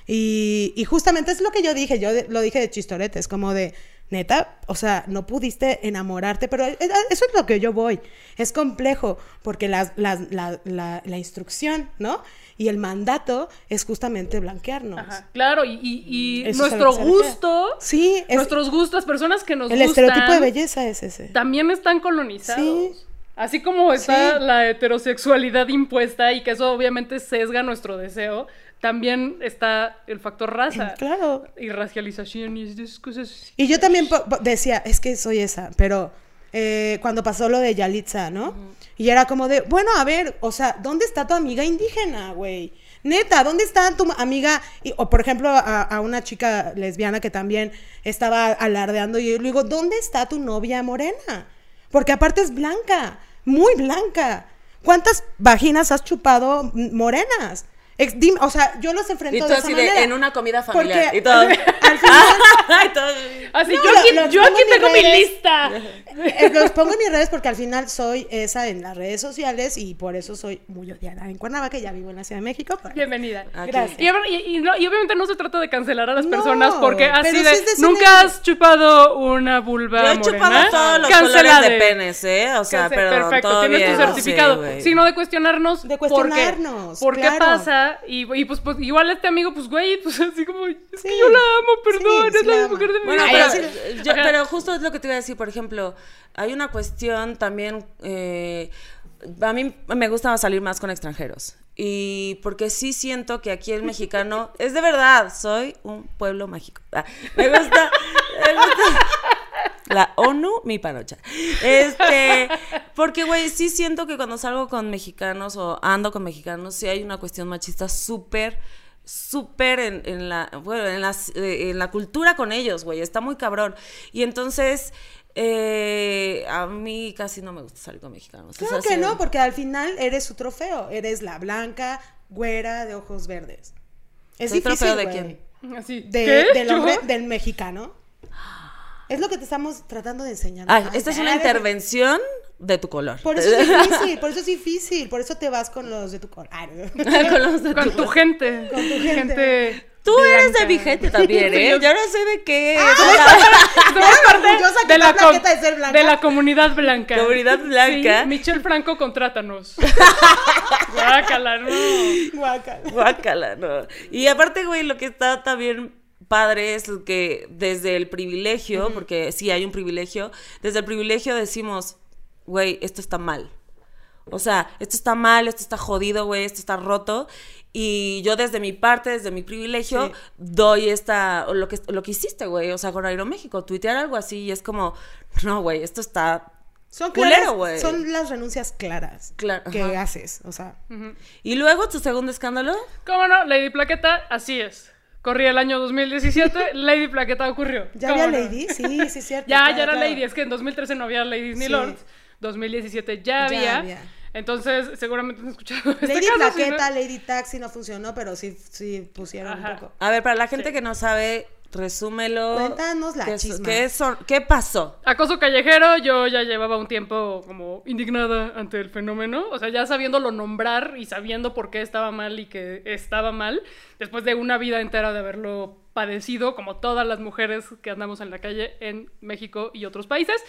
Y, y justamente es lo que yo dije, yo de- lo dije de chistoretes, como de, neta, o sea, no pudiste enamorarte, pero e- e- eso es lo que yo voy. Es complejo, porque las- la, la- la instrucción, ¿no? Y el mandato es justamente blanquearnos. Ajá, claro, y, y- nuestro gusto, Sí, es- nuestros gustos, personas que nos el gustan, estereotipo de belleza es ese. también están colonizados. Sí. Así como está Sí. la heterosexualidad impuesta y que eso obviamente sesga nuestro deseo, también está el factor raza. Claro. Y racialización y esas cosas. Y yo también decía, es que soy esa, pero eh, cuando pasó lo de Yalitza, ¿no? Y era como de, bueno, a ver, o sea, ¿dónde está tu amiga indígena, güey? Neta, ¿dónde está tu amiga? Y- o por ejemplo, a, a una chica lesbiana que también estaba alardeando y yo le digo, ¿dónde está tu novia morena? Porque aparte es blanca, muy blanca. ¿Cuántas vaginas has chupado morenas? Ex- dime, o sea, yo los enfrento Y tú de esa así de, manera. en una comida familiar. Porque y todo. al final Y todo. Así, No, yo aquí, los yo aquí tengo mi redes. lista. Eh, los pongo en mis redes porque al final soy esa en las redes sociales y por eso soy muy odiada en Cuernavaca, ya vivo en la Ciudad de México. pero- Bienvenida. Aquí. Gracias. Y, a ver, y- y no- y obviamente no se trata de cancelar a las No, personas porque así pero de, sí nunca has chupado una vulva Yo he morena. chupado todos los Cancélade. colores de penes, ¿eh? O sea, perdón, Perfecto, todo tienes bien, tu certificado. sí, sino de cuestionarnos. De por qué. cuestionarnos, ¿Por qué, claro. Y, y pues, pues igual este amigo, pues güey, pues así como, es Sí. que yo la amo, perdón, Sí, sí es la la mujer de mi Bueno, vida. pero, yo- justo es lo que te iba a decir, por ejemplo, hay una cuestión también, eh, a mí me gusta salir más con extranjeros. Y porque sí siento que aquí el mexicano, es de verdad, soy un pueblo mágico. Ah, me gusta, me gusta. La ONU, mi panocha. Este, porque, güey, sí siento que cuando salgo con mexicanos o ando con mexicanos, sí hay una cuestión machista súper, súper en, en la, bueno, en, las, eh, en la cultura con ellos, güey, está muy cabrón. Y entonces, eh, a mí casi no me gusta salir con mexicanos. Claro que no, porque al final eres su trofeo. Eres la blanca, güera, de ojos verdes. Es ¿Soy difícil, trofeo de güey. quién? Así, De- ¿qué? Del hombre, del mexicano. Es lo que te estamos tratando de enseñar. Ay, Ay, esta es una intervención de tu color. Por eso es difícil, por eso es difícil. Por eso te vas con los de tu color. Con los de Con tu- tu gente. Con tu gente. Tú eres de mi gente también, ¿eh? Yo no sé de qué. Parte que de la, plaqueta de ser blanca. de la comunidad blanca. Comunidad blanca. Sí, Michelle Franco, contrátanos. Guácala, no. Guácala. Guácala, no. Y aparte, güey, lo que está también padre es que desde el privilegio, porque sí hay un privilegio, desde el privilegio decimos, güey, esto está mal. O sea, esto está mal, esto está jodido, güey, esto está roto. Y yo desde mi parte, desde mi privilegio, Sí. doy esta, lo que, lo que hiciste, güey, o sea, con Aeroméxico, tuitear algo así y es como, no, güey, esto está Son culero, claras, güey. son las renuncias claras Claro, que ajá. haces, o sea. Y luego tu segundo escándalo. ¿Cómo no? Lady Plaqueta, así es. Corría el año 2017, Lady Plaqueta ocurrió. ¿Ya ¿Cómo había no? Lady? Sí, sí, es cierto. Ya, claro, ya era claro. Lady. Es que en 2013 no había Ladies ni Sí. Lords. 2017 Ya ya había. había. Entonces, seguramente han escuchado este Lady caso, Plaqueta, no- Lady Taxi no funcionó, pero sí, sí pusieron Ajá. un poco. A ver, para la gente que no sabe Resúmelo. Cuéntanos la ¿Qué, chisma. ¿qué, son- ¿Qué pasó? Acoso callejero, yo ya llevaba un tiempo como indignada ante el fenómeno, o sea, ya sabiéndolo nombrar y sabiendo por qué estaba mal y que estaba mal, después de una vida entera de haberlo padecido, como todas las mujeres que andamos en la calle en México y otros países.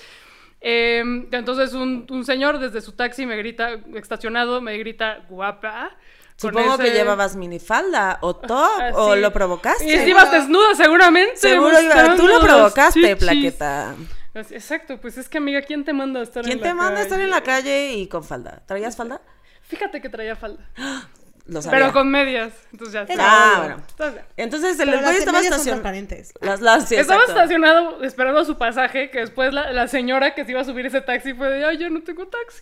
Eh, entonces un, un señor desde su taxi me grita, estacionado, me grita guapa. Supongo que llevabas minifalda o top Ah, o sí. lo provocaste. Y si ibas desnuda seguramente. Seguro iba- tú lo provocaste, plaqueta. Así- Exacto, pues es que amiga, ¿quién te manda a estar ¿Quién en te la manda a estar en la calle? calle y con falda? ¿Traías falda? Fíjate que traía falda. Lo sabía. Pero con medias. Entonces ya está. Ah, bueno. Entonces, Entonces el güey estaba estacionado. transparentes. Las, las, sí, estaba exacto. estacionado esperando su pasaje, que después la, la señora que se iba a subir ese taxi fue de, ay, yo no tengo taxi.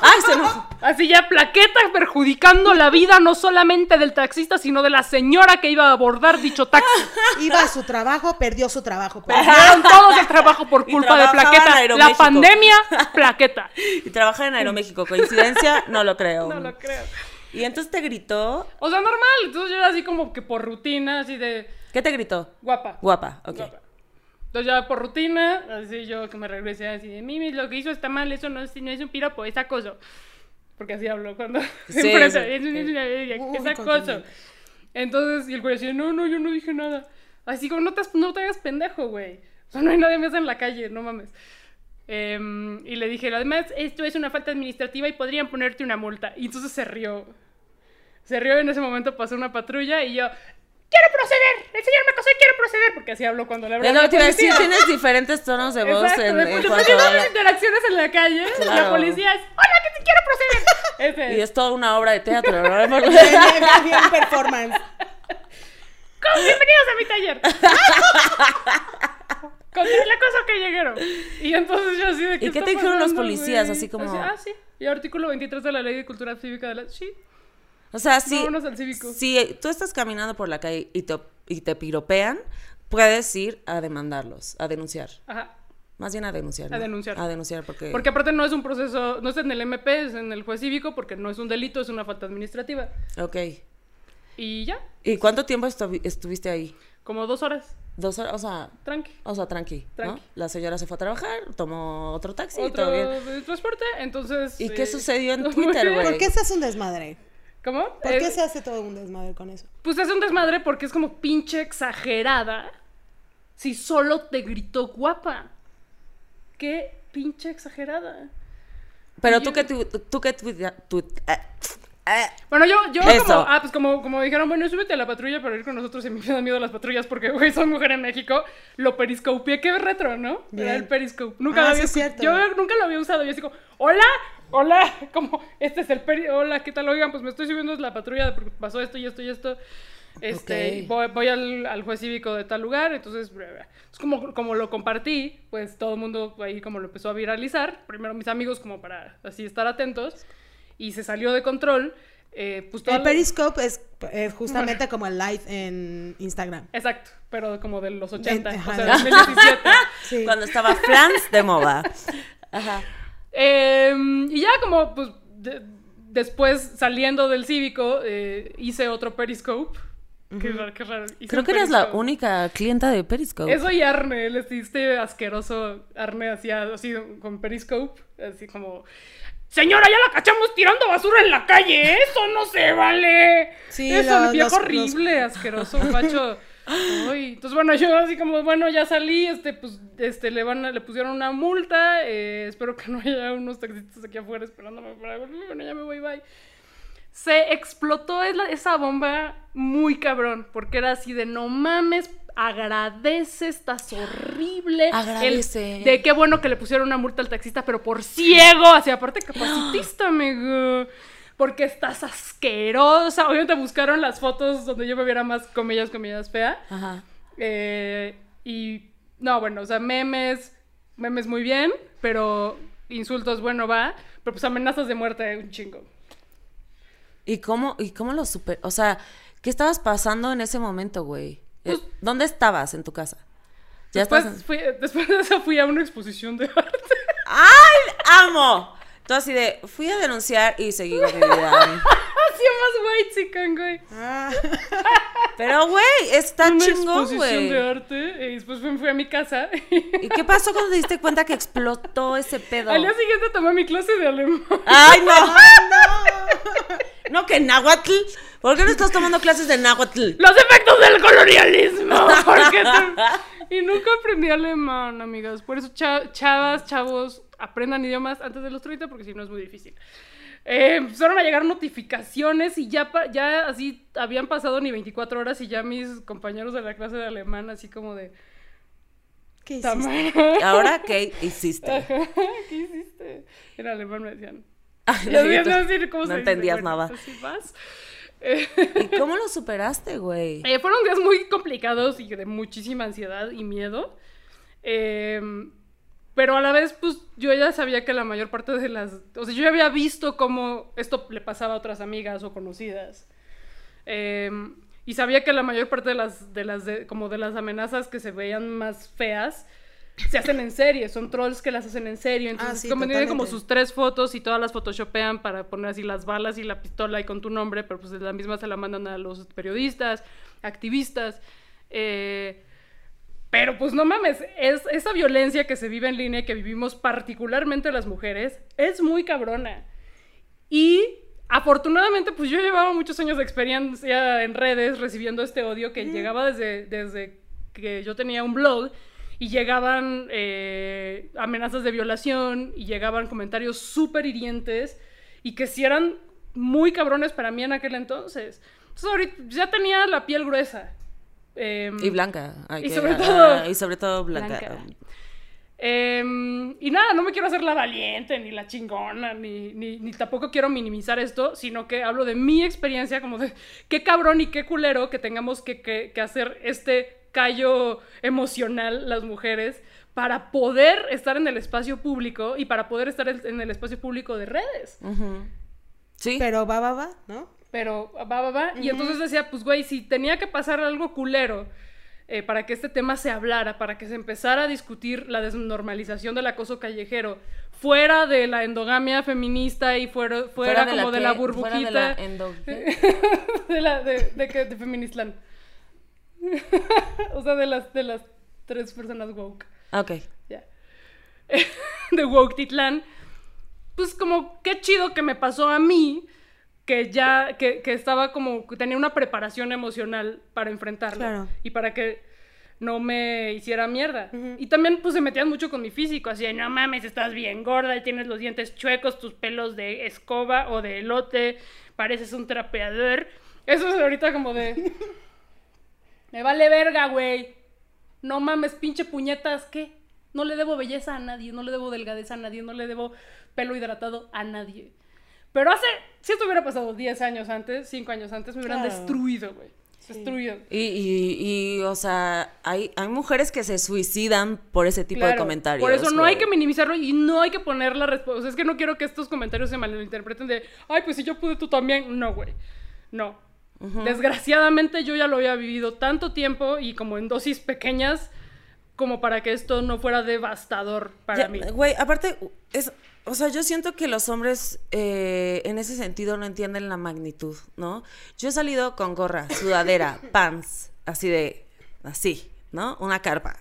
Ay, se enojó. Así ya plaqueta perjudicando la vida no solamente del taxista, sino de la señora que iba a abordar dicho taxi. Iba a su trabajo, perdió su trabajo. Perdieron todos el trabajo por culpa de plaqueta. La pandemia, plaqueta. Y trabaja en Aeroméxico. ¿Coincidencia? No lo creo. No lo creo. Y entonces te gritó. O sea, normal. Entonces yo era así como que por rutina, así de ¿Qué te gritó? guapa. Guapa, ok. Guapa. Entonces ya por rutina, así yo que me regresé así de Mimi, lo que hizo está mal, eso no es, no es un piropo, es acoso. Porque así hablo cuando Sí, enfrenta, sí. es, es es acoso. Entonces, y el güey decía, no, no, yo no dije nada. Así como, no te, no te hagas pendejo, güey. O sea, no hay nadie más en la calle, no mames. Em, y le dije, además, esto es una falta administrativa y podrían ponerte una multa. Y entonces se rió. Se rió en ese momento, pasó una patrulla y yo, quiero proceder, el señor me acosó y quiero proceder, porque así hablo cuando le hablo la que te decir, tienes diferentes tonos de voz Exacto, en, en cuanto de a la- interacciones en la calle, la Claro. policía es, hola, que te quiero proceder. Ese Y es. toda una obra de teatro, ¿verdad? Bien, bien, bien performance. Con- Bienvenidos a mi taller. Contra el acoso callejero. Y entonces yo así de ¿Y qué te dijeron los policías? Así como- ah, sí. Y artículo 23 de la Ley de Cultura Cívica de la... Sí. O sea, si, Vámonos al cívico. si tú estás caminando por la calle y te, y te piropean, puedes ir a demandarlos, a denunciar. Ajá. Más bien a denunciar. A ¿no? denunciar. A denunciar porque... Porque aparte no es un proceso, no es en el MP, es en el juez cívico, porque no es un delito, es una falta administrativa. Ok. Y ya, ¿Y cuánto tiempo estu- estuviste ahí? como dos horas, Dos horas, o sea, tranqui. o sea, tranqui, ¿no? Tranqui. La señora se fue a trabajar, tomó otro taxi y Otro todo bien. de transporte, entonces... ¿Y qué eh, sucedió en Twitter, güey? ¿Por qué se hace un desmadre? ¿Cómo? ¿Por qué se hace todo un desmadre con eso? Pues es un desmadre porque es como pinche exagerada si solo te gritó guapa. Qué pinche exagerada. Pero tú yo- que tu, tú que tu- eh, eh, Bueno, yo, yo Eso. como, ah, pues como, como dijeron, bueno, súbete a la patrulla para ir con nosotros y me da miedo las patrullas porque, güey, soy mujer en México, lo periscopié, qué retro, ¿no? Bien. Era el periscope. Nunca Ah, lo había sí, cierto. Yo nunca lo había usado, yo así como, hola, hola, como, este es el peri, hola, ¿qué tal? Oigan, pues me estoy subiendo a la patrulla porque pasó esto y esto y esto. Este, Ok. voy, voy al, al juez cívico de tal lugar, entonces. Entonces, como, como lo compartí, pues todo el mundo ahí como lo empezó a viralizar, primero mis amigos como para así estar atentos, y se salió de control, eh, pues El la- Periscope es, es justamente como el live en Instagram. Exacto, pero como de los 80, ajá, o sea, de- 2017. Sí. cuando estaba Franz de moda. Ajá. Em, y ya como, pues, de- después saliendo del cívico, eh, hice otro Periscope. Qué raro, qué raro. Hice Creo que eres la única clienta de Periscope. Eso y Arne, el este asqueroso Arne hacía así con Periscope, así como... Señora, ya la cachamos tirando basura en la calle, eso no se vale. Sí, eso, los- viejo los- horrible, asqueroso, macho. Ay, entonces bueno, yo así como, bueno, ya salí, este, pues, este, le van a- le pusieron una multa, eh, espero que no haya unos taxistas aquí afuera esperándome para, bueno, ya me voy, bye. Se explotó esa- bomba muy cabrón, porque era así de no mames, agradece, estás horrible. El- Agradece. de qué bueno que le pusieron una multa al taxista, pero por ciego, así aparte capacitista, amigo. Porque estás asquerosa. Obviamente buscaron las fotos donde yo me viera más comillas, comillas fea. Ajá. Eh, y no, bueno, o sea, memes, memes muy bien, pero insultos, bueno, va. Pero pues amenazas de muerte, un chingo. ¿Y cómo, ¿Y cómo lo super... O sea, ¿qué estabas pasando en ese momento, güey? Eh, Pues ¿Dónde estabas en tu casa? Ya Después, estás... fui- después de eso fui a una exposición de arte. ¡Ay! ¡Amo! Tú así de... Fui a denunciar y seguí con mi vida. Hacía más white chican, güey. Ah, Pero, güey, está una chingón, exposición de güey. arte. Y después fui, fui a mi casa. ¿Y qué pasó cuando te diste cuenta que explotó ese pedo? Al día siguiente tomé mi clase de alemán. ¡Ay, no! No, que náhuatl. ¿Por qué no estás tomando clases de náhuatl? ¡Los efectos del colonialismo! ¿Por qué te- Y nunca aprendí alemán, amigas. Por eso, cha- chavas, chavos, aprendan idiomas antes de los 30 porque si no es muy difícil. Eh, empezaron a llegar notificaciones y ya, ya así habían pasado ni 24 horas y ya mis compañeros de la clase de alemán así como de... ¿Qué hiciste? "Tamara, ¿Ahora qué hiciste? ¿Qué hiciste? En alemán me decían. Yo no, no, decir cómo no se dice. entendías Bueno, nada. Así vas. Eh, ¿Y cómo lo superaste, güey? eh, fueron días muy complicados y de muchísima ansiedad y miedo. Eh, pero a la vez, pues yo ya sabía que la mayor parte de las... O sea, yo ya había visto cómo esto le pasaba a otras amigas o conocidas. Eh, y sabía que la mayor parte de las, de las de- como de las amenazas que se veían más feas se hacen en serie, son trolls que las hacen en serio. Entonces, sí, como tienen como sus tres fotos y todas las photoshopean para poner así las balas y la pistola y con tu nombre, pero pues la misma se la mandan a los periodistas, activistas. eh, pero pues no mames, es, esa violencia que se vive en línea y que vivimos particularmente las mujeres es muy cabrona. Y afortunadamente pues yo llevaba muchos años de experiencia en redes recibiendo este odio que llegaba desde, desde que yo tenía un blog y llegaban eh, amenazas de violación y llegaban comentarios súper hirientes y que sí eran muy cabrones para mí en aquel entonces. Entonces ahorita ya tenía la piel gruesa. Em, Y blanca. Ay, Y que- sobre ah, todo- y sobre todo blanca. Blanca. Em, y nada, no me quiero hacer la valiente, ni la chingona, ni, ni, ni tampoco quiero minimizar esto, sino que hablo de mi experiencia, como de qué cabrón y qué culero que tengamos que, que- que hacer este callo emocional las mujeres para poder estar en el espacio público y para poder estar en el espacio público de redes. Sí. Pero va, va, va, ¿no? Pero va, va, va. Y entonces decía, pues, güey, si tenía que pasar algo culero eh, para que este tema se hablara, para que se empezara a discutir la desnormalización del acoso callejero, fuera de la endogamia feminista y fuera, fuera, como de la, qué? burbujita. Fuera de la de la de, de, que- de Feministland. o sea, de las, de las tres personas woke. Ok. Ya. de Woke Titlán. Pues como qué chido que me pasó a mí, que ya, que, que estaba como, que tenía una preparación emocional para enfrentarlo. Claro. Y para que no me hiciera mierda. Y también pues se metían mucho con mi físico, así de, no mames, estás bien gorda y tienes los dientes chuecos, tus pelos de escoba o de elote, pareces un trapeador. Eso es ahorita como de... Me vale verga, güey. No mames, pinche puñetas, ¿qué? No le debo belleza a nadie, no le debo delgadez a nadie, no le debo pelo hidratado a nadie. Pero hace, si esto hubiera pasado 10 años antes, 5 años antes, me hubieran Claro. destruido, güey. Destruido. Y, y, y, o sea, hay, hay mujeres que se suicidan por ese tipo de Claro, comentarios. Por eso no hay que minimizarlo y no hay que poner la respuesta. O sea, es que no quiero que estos comentarios se malinterpreten de, ay, pues si yo pude, tú también. No, güey. No. Desgraciadamente yo ya lo había vivido tanto tiempo y como en dosis pequeñas como para que esto no fuera devastador para Ya, mí. Güey, aparte, es, o sea, yo siento que los hombres eh, en ese sentido no entienden la magnitud, ¿no? Yo he salido con gorra, sudadera, pants, así de, así, ¿no? Una carpa.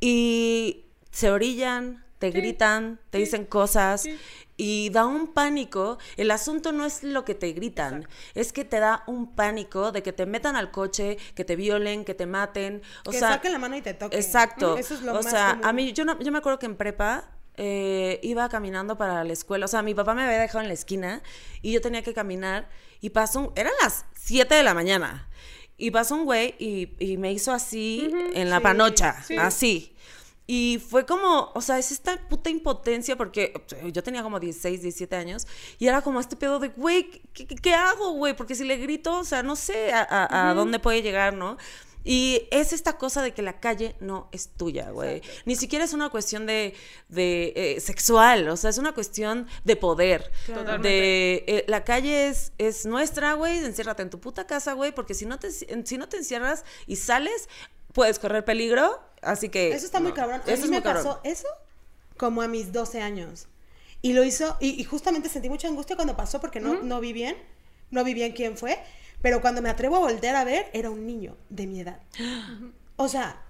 Y se orillan, te gritan, te dicen cosas. sí. Y da un pánico. El asunto no es lo que te gritan, es que te da un pánico de que te metan al coche, que te violen, que te maten. O que sea, saquen la mano y te toquen. Exacto. Eso es lo o más sea, común. a mí, yo, no, yo me acuerdo que en prepa eh, iba caminando para la escuela. O sea, mi papá me había dejado en la esquina y yo tenía que caminar. Y pasó un. Eran las 7 de la mañana. Y pasó un güey y, y me hizo así en la sí, panocha. sí. Así. Y fue como, o sea, es esta puta impotencia porque yo tenía como 16, 17 años y era como este pedo de, güey, ¿qué, hago, güey? Porque si le grito, o sea, no sé a, a- a dónde puede llegar, ¿no? Y es esta cosa de que la calle no es tuya, güey. Ni siquiera es una cuestión de, de eh, sexual, o sea, es una cuestión de poder. Totalmente. De eh, la calle es, es nuestra, güey. Enciérrate en tu puta casa, güey, porque si no te, si no te encierras y sales, puedes correr peligro. Así que. Eso está muy cabrón. A eso mí me cabrón. pasó eso como a mis 12 años. Y lo hizo, y, y justamente sentí mucha angustia cuando pasó porque no, no vi bien, no vi bien quién fue. Pero cuando me atrevo a voltear a ver, era un niño de mi edad. O sea,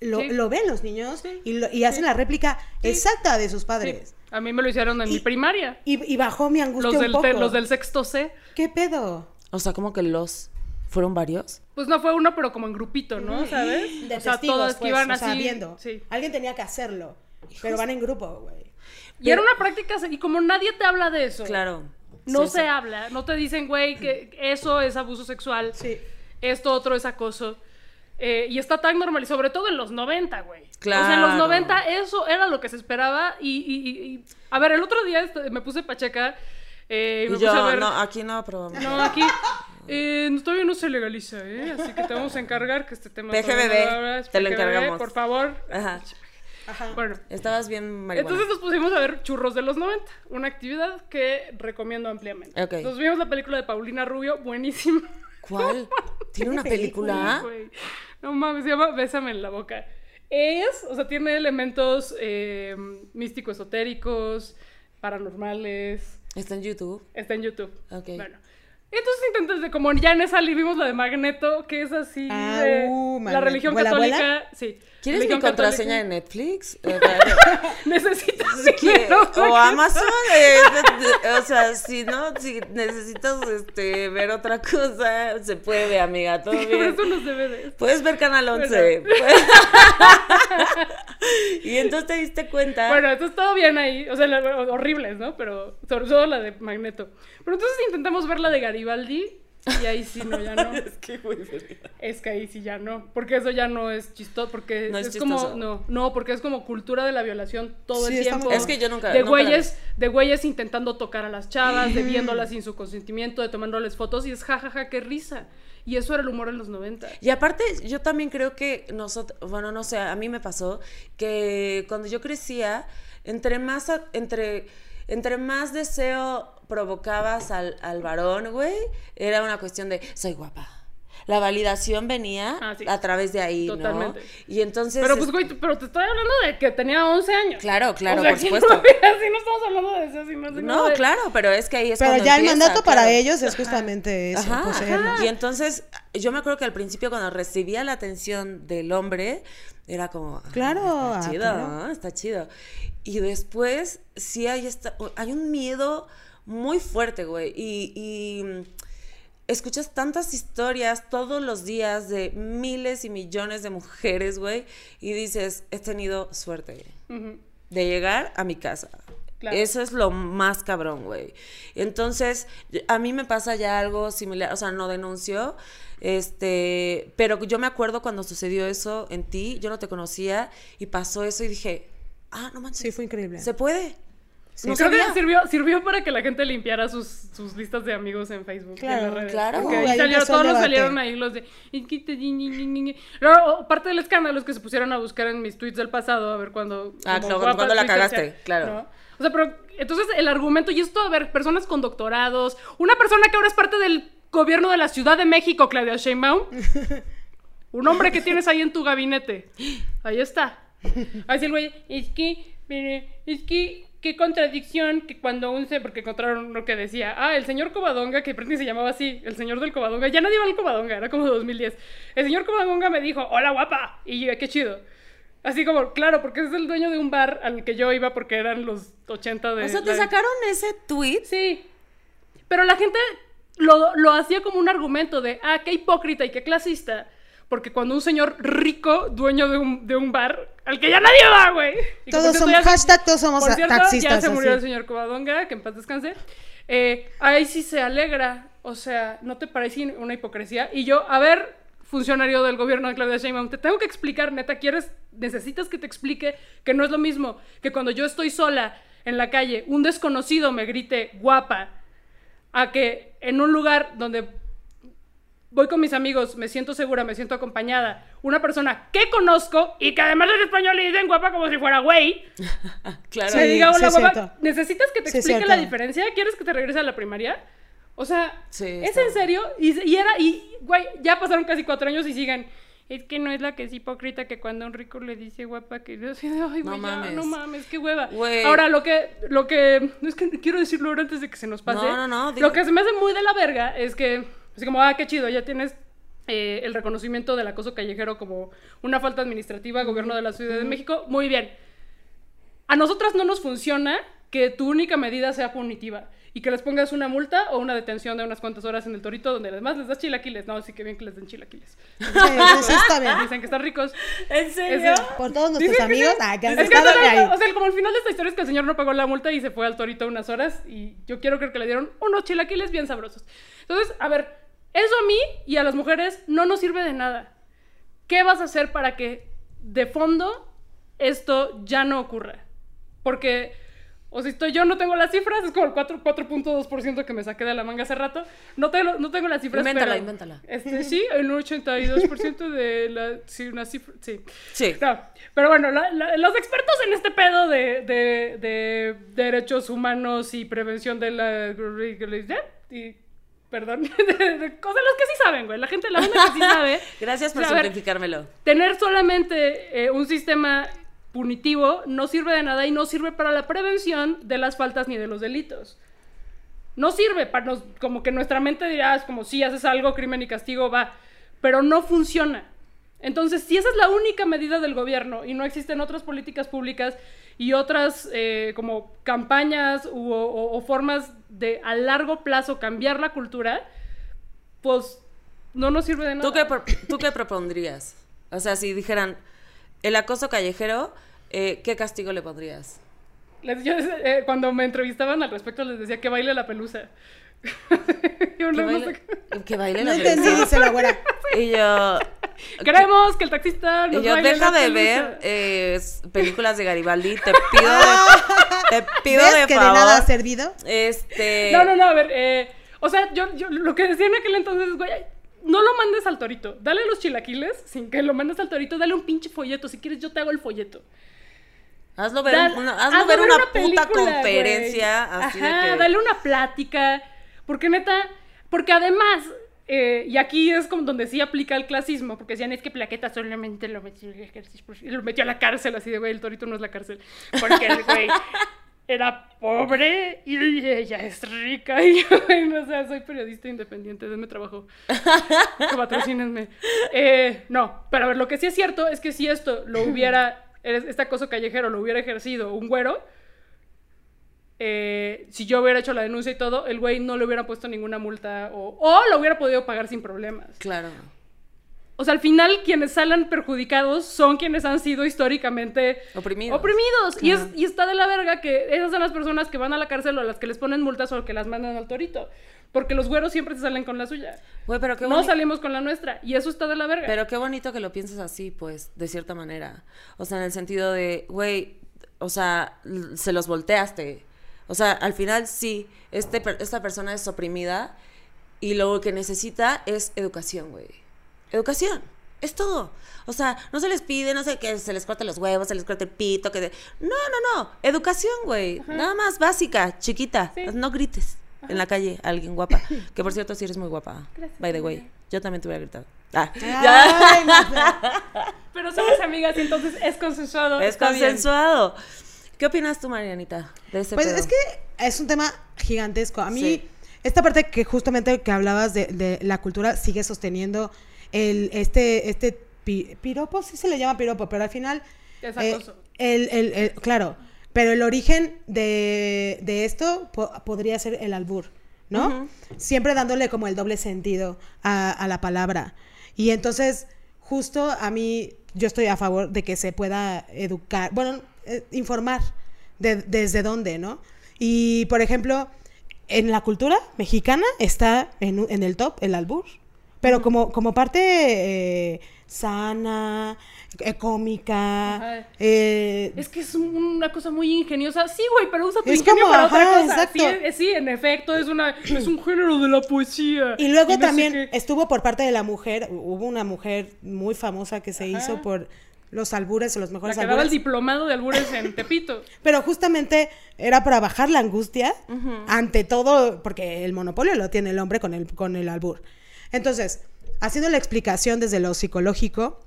lo, Sí. lo ven los niños y, lo- y hacen la réplica exacta de sus Sí. padres. A mí me lo hicieron en mi primaria. Y, y bajó mi angustia Los un del, poco. te- los del sexto C. ¿Qué pedo? O sea, como que los fueron varios. Pues no fue uno, pero como en grupito, ¿no? ¿Sabes? De o sea, testigos, todos que pues, iban o sea, así. viendo. Sí. Alguien tenía que hacerlo. Pero van en grupo, güey. Y era una práctica, y como nadie te habla de eso. Claro. No Sí, se sí. habla, no te dicen, güey, que eso es abuso sexual, Sí. esto otro es acoso. Eh, y está tan normal, y sobre todo en los 90, güey. O sea, en Claro. los 90 eso era lo que se esperaba. Y, y- y- y- a ver, el otro día me puse pacheca. eh, y me Y puse a yo, ver. no, aquí no aprobamos. No, aquí eh, todavía no se legaliza, ¿eh? Así que te vamos a encargar que este tema... PGBB, te lo encargamos. Por favor. Ajá. Ajá. Bueno, Estabas bien marihuana. entonces nos pusimos a ver Churros de los 90, una actividad que recomiendo ampliamente. Ok. Nos vimos la película de Paulina Rubio, buenísima. ¿Cuál? ¿Tiene una película? No mames, se llama Bésame en la boca. Es, o sea, tiene elementos eh, místicos esotéricos, paranormales. Está en YouTube. Está en YouTube. Ok. Bueno. Entonces intentas de como ya en esa vimos la de Magneto, que es así Ah, de uh, la religión ¿Vuela, católica. Sí. ¿Quieres mi contraseña de. Netflix? Eh, Necesitas dinero. O Amazon. eh, o sea, si no, si necesitas este, ver otra cosa, se puede, amiga. Todo bien. eso los DVDs. Puedes ver Canal 11. y entonces te diste cuenta. Bueno, entonces todo bien ahí. O sea, horribles, ¿no? Pero sobre todo la de Magneto. Pero entonces intentamos ver la de Garibaldi. Y ahí sí, no, ya no. es que, güey. Es que ahí sí ya no. Porque eso ya no es chistoso. Porque No es es, como. chistoso. No, no, porque es como cultura de la violación todo Sí, el tiempo. Es que yo nunca- De nunca la güeyes, de güeyes intentando tocar a las chavas, de viéndolas sin su consentimiento, de tomándoles fotos. Y es jajaja, qué risa. Y eso era el humor en los 90. Y aparte, yo también creo que nosotros, bueno, no sé, a mí me pasó que cuando yo crecía, entre más, a- entre, entre más deseo provocabas al, al varón, güey, era una cuestión de, soy guapa. La validación venía Ah, sí. a través de ahí, Totalmente. ¿no? Y entonces... Pero pues, es- güey, pero te estoy hablando de que tenía 11 años. Claro, claro, O sea, por supuesto. No, así no estamos hablando de eso, sino de- No, de- claro, pero es que ahí es Pero ya el mandato para ellos es justamente eso, Ajá, poseerlos. ajá. Y entonces, yo me acuerdo que al principio cuando recibía la atención del hombre, era como, ah, Claro, ah, está chido, claro. ¿no? está chido. Y después, sí hay, esta, hay un miedo muy fuerte, güey. Y, y, escuchas tantas historias todos los días de miles y millones de mujeres, güey, y dices, he tenido suerte de llegar a mi casa. Claro. Eso es lo más cabrón, güey. Entonces, a mí me pasa ya algo similar, o sea, no denuncio, este, pero yo me acuerdo cuando sucedió eso en ti, yo no te conocía y pasó eso y dije, ah, no manches, Sí, fue increíble. se puede. No Creo que sabía. sirvió, sirvió para que la gente limpiara sus, sus listas de amigos en Facebook. y en Claro, las redes. claro. Porque ahí salieron, todos los salieron ahí los de. Luego, parte del escándalo es que se pusieron a buscar en mis tweets del pasado a ver cuándo. Ah, claro, cuándo la cagaste, sea, claro. ¿no? O sea, pero entonces el argumento, y esto, a ver, personas con doctorados, una persona que ahora es parte del gobierno de la Ciudad de México, Claudia Sheinbaum, un hombre que tienes ahí en tu gabinete, ahí está. Así el güey, es que, mire, es que, qué contradicción que cuando un se, porque encontraron lo que decía, ah, el señor Covadonga, que Britney se llamaba así, el señor del Covadonga, ya nadie va al Covadonga, era como 2010. El señor Covadonga me dijo, hola guapa, y yo, qué chido. Así como, claro, porque es el dueño de un bar al que yo iba porque eran los 80 de... O sea, te la- sacaron ese tweet. Sí. Pero la gente lo, lo hacía como un argumento de, ah, qué hipócrita y qué clasista. Porque cuando un señor rico, dueño de un, de un bar, al que ya nadie va, güey. Todos somos, hashtag todos somos por cierto, taxistas. ya se murió así. el señor Covadonga, que en paz descanse. Eh, ahí sí se alegra. O sea, ¿no te parece una hipocresía? Y yo, a ver, funcionario del gobierno de Claudia Sheinbaum, te tengo que explicar, neta, ¿quieres, necesitas que te explique que no es lo mismo que cuando yo estoy sola en la calle, un desconocido me grite guapa, a que en un lugar donde voy con mis amigos, me siento segura, me siento acompañada, una persona que conozco y que además es español y dicen guapa como si fuera güey, Claro. me Sí, diga hola guapa, cierto. ¿necesitas que te Sí explique la diferencia? ¿Quieres que te regrese a la primaria? O sea, Sí, ¿es está- en serio? Y, y era, y güey, ya pasaron casi cuatro años y siguen. Es que no es la que es hipócrita que cuando un rico le dice guapa que de, ay, güey, ya, mames. no mames, qué hueva. Ahora, lo que, lo que, es que quiero decirlo ahora antes de que se nos pase. No, no, no. Lo que se me hace muy de la verga es que Así como, ah, qué chido, ya tienes eh, el reconocimiento del acoso callejero como una falta administrativa, gobierno de la Ciudad de México, muy bien. A nosotras no nos funciona que tu única medida sea punitiva y que les pongas una multa o una detención de unas cuantas horas en el torito donde además les das chilaquiles. No, sí que bien que les den chilaquiles. Sí, sí, está bien. Dicen que están ricos. ¿En serio? Ese- Por todos nuestros que amigos ah, que han Es que no, ahí. o sea, como el final de esta historia es que el señor no pagó la multa y se fue al torito unas horas y yo quiero creer que le dieron unos chilaquiles bien sabrosos. Entonces, a ver, eso a mí y a las mujeres no nos sirve de nada. ¿Qué vas a hacer para que de fondo esto ya no ocurra? Porque, o si estoy yo no tengo las cifras, es como el 4 4.2% que me saqué de la manga hace rato. No tengo, no tengo las cifras, Invéntala, pero... invéntala. Este, sí, el 82% de la... Sí, una cifra... Sí. Sí. No, pero bueno, la- la- los expertos en este pedo de, de- de derechos humanos y prevención de la y perdón, de, de cosas los que sí saben, güey, la gente la banda que sí sabe. Gracias por O sea, a ver, simplificármelo. tener solamente eh, un sistema punitivo no sirve de nada y no sirve para la prevención de las faltas ni de los delitos. No sirve para nos, como que nuestra mente dirá, es como si haces algo, crimen y castigo, va, pero no funciona. Entonces, si esa es la única medida del gobierno y no existen otras políticas públicas y otras eh, como campañas u- o, o formas de a largo plazo cambiar la cultura, pues no nos sirve de nada. ¿Tú qué, pro- ¿Tú qué propondrías? O sea, si dijeran el acoso callejero, eh, ¿qué castigo le pondrías? Les- yo, eh, cuando me entrevistaban al respecto les decía que baile la pelusa. Yo no- no baile, que baile No la entendí, pelusa. dice la güera. Y yo, Queremos que el taxista nos y yo deja de pelusa". ver eh, películas de Garibaldi, te pido de, te pido ¿Ves de que favor. de nada ha servido? Este, No, no, no, a ver, eh, o sea, yo, yo lo que decía en aquel entonces es, güey, no lo mandes al torito, dale los chilaquiles, sin que lo mandes al torito, dale un pinche folleto, si quieres yo te hago el folleto. hazlo ver, Dale- una, hazlo hazlo ver una, puta película, conferencia así Ajá, de que dale una plática, porque neta, porque además, eh, y aquí es como donde sí aplica el clasismo, porque decían, es que Plaqueta solamente lo metió, lo metió a la cárcel, así de, güey, el torito no es la cárcel, porque el güey era pobre y ella es rica, y yo, güey, o sea, soy periodista independiente, denme trabajo, patrocínenme. Eh, no, pero a ver, lo que sí es cierto es que si esto lo hubiera, este acoso callejero lo hubiera ejercido un güero, eh, si yo hubiera hecho la denuncia y todo, el güey no le hubiera puesto ninguna multa o, o lo hubiera podido pagar sin problemas. claro. O sea, al final quienes salen perjudicados son quienes han sido históricamente Oprimidos. oprimidos. Y, es, y está de la verga que esas son las personas que van a la cárcel o a las que les ponen multas o que las mandan al torito. Porque los güeros siempre se salen con la suya. Güey, pero qué No salimos con la nuestra. Y eso está de la verga. Pero qué bonito que lo pienses así, pues, de cierta manera. O sea, en el sentido de, güey, o sea, se los volteaste. O sea, al final sí, este, esta persona es oprimida y lo que necesita es educación, güey. Educación. Es todo. O sea, no se les pide, no sé, que se les corte los huevos, se les corte el pito, que... de- No, no, no. Educación, güey. Nada más básica, chiquita. Sí. No grites en la calle a alguien guapa. Que por cierto, sí eres muy guapa. Gracias, By the way. amiga. Yo también te hubiera gritado. Ah, Ay, no, Pero somos amigas entonces es consensuado. Es bien. ¿Qué opinas tú, Marianita, de ese Pues pedo? es que es un tema gigantesco. A mí, Sí. esta parte que justamente que hablabas de, de la cultura sigue sosteniendo el, este, este pi- piropo, sí se le llama piropo, pero al final... Es eh, el, el- el- claro, pero el origen de, de esto po- podría ser el albur, ¿no? Siempre dándole como el doble sentido a, a la palabra. Y entonces, justo a mí, yo estoy a favor de que se pueda educar, bueno, eh, informar de- desde dónde, ¿no? Y, por ejemplo, en la cultura mexicana está en, el top el albur, pero como, como parte eh, sana, eh, cómica, eh, Es que es un- una cosa muy ingeniosa. Sí, güey, pero usa tu Es ingenio como, para otra cosa. exacto. Sí, en efecto, es, una, es un género de la poesía. Y luego también estuvo por parte de la mujer, hubo una mujer muy famosa que se Ajá. hizo por los albures o los La mejores que daba el albures. diplomado de albures en Tepito. Pero justamente era para bajar la angustia ante todo, porque el monopolio lo tiene el hombre con el, con el albur. Entonces, haciendo la explicación desde lo psicológico,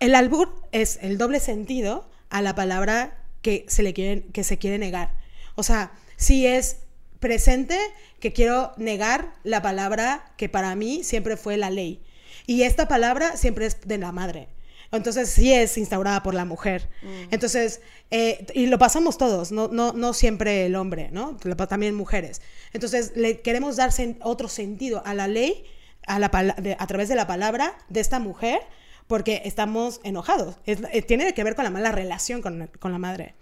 el albur es el doble sentido a la palabra que se le quiere, que se quiere negar. O sea, si es presente que quiero negar la palabra que para mí siempre fue la ley. Y esta palabra siempre es de la madre. Entonces sí es instaurada por la mujer. Entonces, eh, y lo pasamos todos, no, no, no siempre el hombre, ¿no? También mujeres. Entonces, le queremos dar sen- otro sentido a la ley a, la, de- a través de la palabra de esta mujer porque estamos enojados. Es- eh, tiene que ver con la mala relación con, con la madre.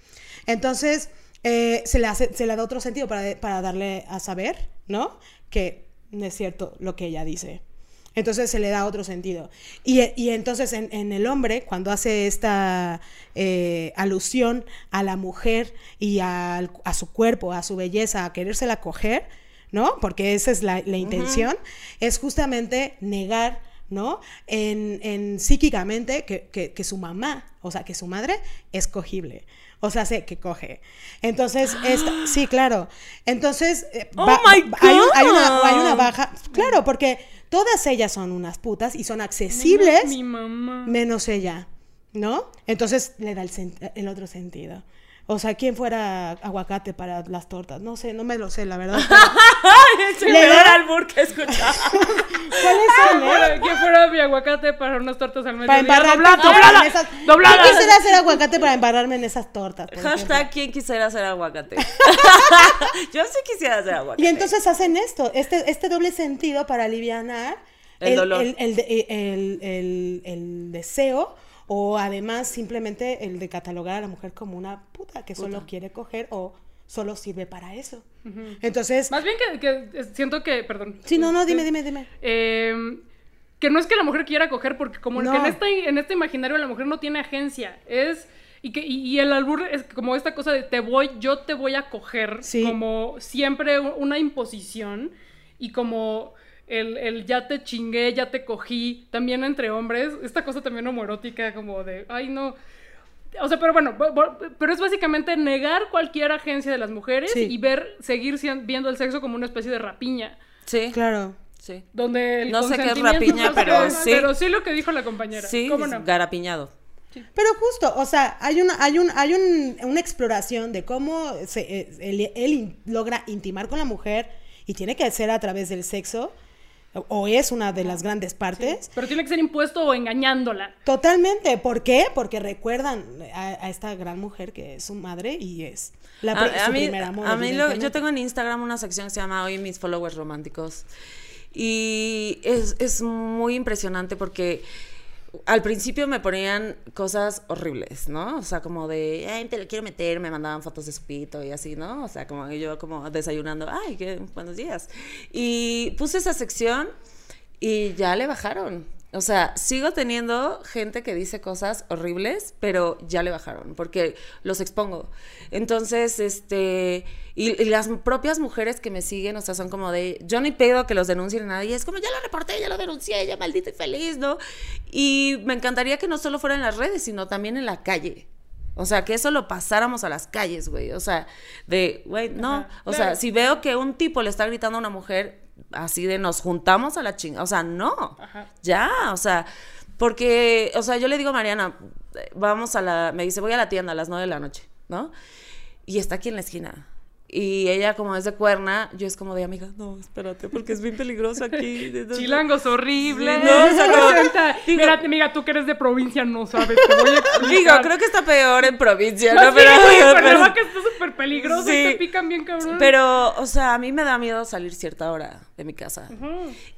Entonces, eh, se, le hace, se le da otro sentido para, para darle a saber, ¿no? Que no es cierto lo que ella dice. Entonces se le da otro sentido. Y, y entonces en, en el hombre, cuando hace esta eh, alusión a la mujer y al- a, su cuerpo, a su belleza, a querérsela coger, ¿no? Porque esa es la, la intención, es justamente negar, ¿no? En, en psíquicamente que, que- que su mamá, o sea, que su madre es cogible. O sea, sé que coge. Entonces, esta- sí, claro. Entonces, eh, Oh va- my va- hay, un- hay una, hay una baja. Claro, porque todas ellas son unas putas y son accesibles, Mi mamá. menos ella, ¿no? Entonces le da el otro sentido. O sea, ¿quién fuera aguacate para las tortas? No sé, no me lo sé, la verdad. pero- es el Le peor da- albur que he escuchado. ¿Cuáles son, eh? Fuera- Que fuera mi aguacate para unas tortas al Para mediodía. embarrar tortas doblada, en esas- doblada. Yo quisiera hacer aguacate para embarrarme en esas tortas. Hashtag, ¿quién quisiera hacer aguacate? Yo sí quisiera hacer aguacate. Y entonces hacen esto, este, este doble sentido para alivianar El el, el el- el- el deseo o además simplemente el de catalogar a la mujer como una puta que solo quiere coger o solo sirve para eso. Entonces, Más bien que, que siento que, perdón. sí, no, no, dime, dime, dime. eh, que no es que la mujer quiera coger, porque como No. que en este, en este imaginario la mujer no tiene agencia. Es. Y, que, y, y el albur es como esta cosa de te voy, yo te voy a coger, Sí. como siempre una imposición y como el, el ya te chingué, ya te cogí, también entre hombres, esta cosa también homoerótica como de, ay no, o sea, pero bueno, pero es básicamente negar cualquier agencia de las mujeres Sí. y ver, seguir viendo el sexo como una especie de rapiña. Sí, Claro. sí. Donde el No sé qué es rapiña, no sé pero qué es, sí. Pero sí lo que dijo la compañera. Sí, ¿Cómo no? garapiñado. Pero justo, o sea, hay una, hay un, hay un- una exploración de cómo se, eh, él, él in- logra intimar con la mujer y tiene que ser a través del sexo, o- es una de las grandes partes. Pero tiene que ser impuesto o engañándola. Totalmente. ¿Por qué? Porque recuerdan a, a esta gran mujer que es su madre y es la, a, a su mí, primer amor. a mí lo- yo tengo en Instagram una sección que se llama Hoy mis followers románticos. Y es, es muy impresionante porque al principio me ponían cosas horribles, ¿no? O sea, como de, ay, te lo quiero meter, me mandaban fotos de su pito y así, ¿no? O sea, como yo como desayunando, ay, qué buenos días. Y puse esa sección y ya le bajaron. O sea, sigo teniendo gente que dice cosas horribles, pero ya le bajaron, porque los expongo. Entonces, este, y, y las propias mujeres que me siguen, o sea, son como de, yo ni pedo que los denuncien a nadie, es como, ya lo reporté, ya lo denuncié, ya maldito y feliz, ¿no? Y me encantaría que no solo fuera en las redes, sino también en la calle. O sea, que eso lo pasáramos a las calles, güey. O sea, de, güey, no. Ajá, o claro. sea, si veo que un tipo le está gritando a una mujer así de nos juntamos a la chinga, o sea, no. Ajá. Ya, o sea, porque, o sea, yo le digo a Mariana, vamos a la, me dice, voy a la tienda a las nueve de la noche, ¿no? Y está aquí en la esquina. Y ella, como es de cuerna, yo es como de amiga, no, espérate, porque es bien peligroso aquí. Chilangos horribles. Sí, no, o sea, digo- amiga, tú que eres de provincia no sabes. Te voy a. Digo, creo que está peor en provincia, No, ¿no? sí, pero, Cuernavaca está súper peligroso y te pican bien cabrón. pero, o sea, a mí me da miedo salir cierta hora de mi casa.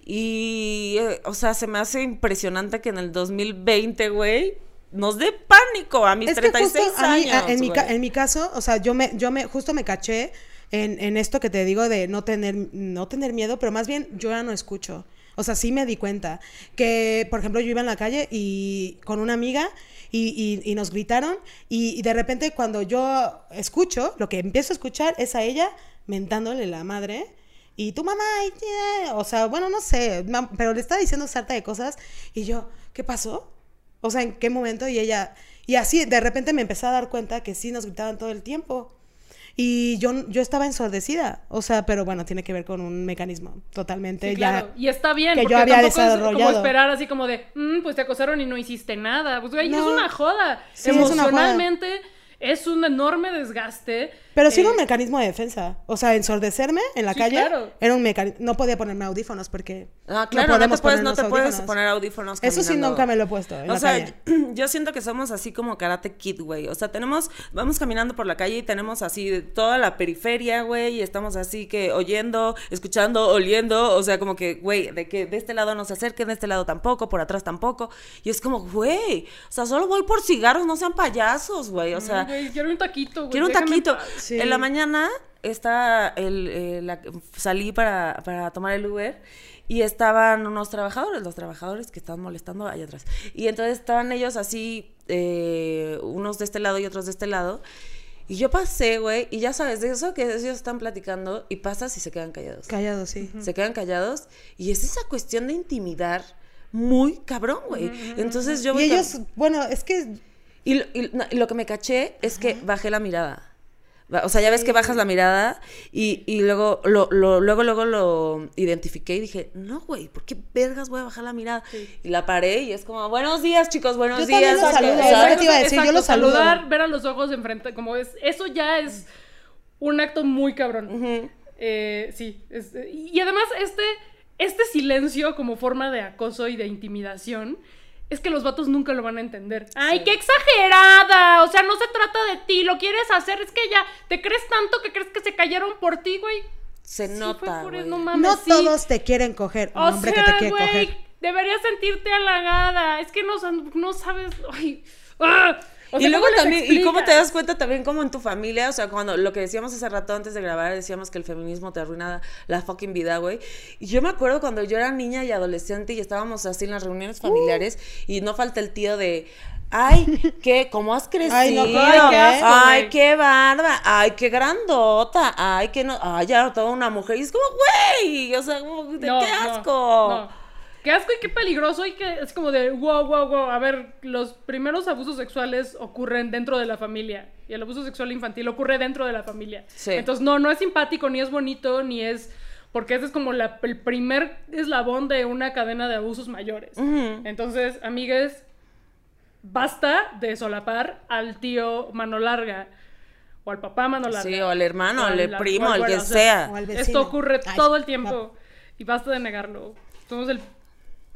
Y, eh, o sea, se me hace impresionante que en el 2020, güey, nos dé pánico a mis Es que 36 justo a mí, años. en, mi, en caso, o sea, yo me, yo me, justo me caché en, en esto que te digo de no tener, no tener miedo, pero más bien yo ya no escucho. O sea, sí me di cuenta que, por ejemplo, yo iba en la calle y con una amiga y, y- y nos gritaron y, y de repente cuando yo escucho, lo que empiezo a escuchar es a ella mentándole la madre y tu mamá, y tía", o sea, bueno, no sé, pero le estaba diciendo sarta de cosas y yo, ¿qué pasó? O sea, ¿en qué momento? Y ella, y así de repente me empecé a dar cuenta que sí nos gritaban todo el tiempo. Y yo, yo estaba ensordecida. O sea, pero bueno, tiene que ver con un mecanismo totalmente Sí, ya. claro. Y está bien, que yo había tampoco es como desarrollado. esperar así como de, "Mm, pues te acosaron y no hiciste nada. Pues güey, es No. una joda. Sí, es una joda. Emocionalmente es un enorme desgaste. Pero sí era un Eh, mecanismo de defensa. O sea, ensordecerme en la Sí, calle claro. era un mecanismo. No podía ponerme audífonos porque. Ah, claro, no, te podemos puedes, no te puedes poner audífonos. Eso sí nunca me lo he puesto. En O la sea, calle. yo siento que somos así como Karate Kid, güey. O sea, tenemos, vamos caminando por la calle y tenemos así toda la periferia, güey, y estamos así que oyendo, escuchando, oliendo, o sea, como que, güey, de que de este lado no se acerquen, de este lado tampoco, por atrás tampoco. Y es como, güey, o sea, solo voy por cigarros, no sean payasos, güey. O sea, Güey, quiero un taquito, güey. Quiero un taquito. Sí. En la mañana está el, eh, la- salí para, para tomar el Uber y estaban unos trabajadores, los trabajadores que estaban molestando allá atrás. Y entonces estaban ellos así, eh, unos de este lado y otros de este lado. Y yo pasé, güey, y ya sabes, de eso que ellos están platicando y pasas y se quedan callados. Callado, sí. Se quedan callados y es esa cuestión de intimidar muy cabrón, güey. Entonces yo Y ellos, bueno, es que. y lo, y lo que me caché es que bajé la mirada. O sea, ya ves que bajas la mirada y, y luego, lo, lo- luego, luego lo identifiqué y dije, no, güey, ¿por qué vergas voy a bajar la mirada? Y la paré y es como, buenos días, chicos, buenos Yo días. los saludo, te iba a decir, yo los saludo. Saludar, ver a los ojos enfrente, como es, eso ya es un acto muy cabrón. Ujú. Eh, sí, es- y además este, este silencio como forma de acoso y de intimidación es que los vatos nunca lo van a entender. ¡Ay, qué exagerada! O sea, no se trata de ti, lo quieres hacer, es que ya te crees tanto que crees que se cayeron por ti, güey. Se Sí, fue nota, por güey. eso, no mames, No sí. todos te quieren coger. Un O hombre sea, que te quiere güey, coger. deberías sentirte halagada. Es que no, no sabes. Ay, ¡ah! O y luego ¿cómo les también, y cómo te das cuenta también como en tu familia, o sea, cuando lo que decíamos hace rato antes de grabar, decíamos que el feminismo te arruina la fucking vida, güey. Y yo me acuerdo cuando yo era niña y adolescente y estábamos así en las reuniones familiares y no falta el tío de, ay, ¿qué? ¿Cómo has crecido? Ay, no, qué asco, Ay, qué barba, ay, qué grandota, ay, que no, ay, ya toda una mujer. Y es como, güey, o sea, como, de No, qué asco. no. Qué asco y qué peligroso y que es como de wow, wow, wow. A ver, los primeros abusos sexuales ocurren dentro de la familia y el abuso sexual infantil ocurre dentro de la familia. Sí. Entonces, no, no es simpático, ni es bonito, ni es. Porque ese es como la- el primer eslabón de una cadena de abusos mayores. Entonces, amigues, basta de solapar al tío mano larga o al papá mano larga. Sí, o al hermano, O al al- primo, o al- al que bueno, o sea. O. Esto ocurre Ay, todo el va. tiempo y basta de negarlo. Somos el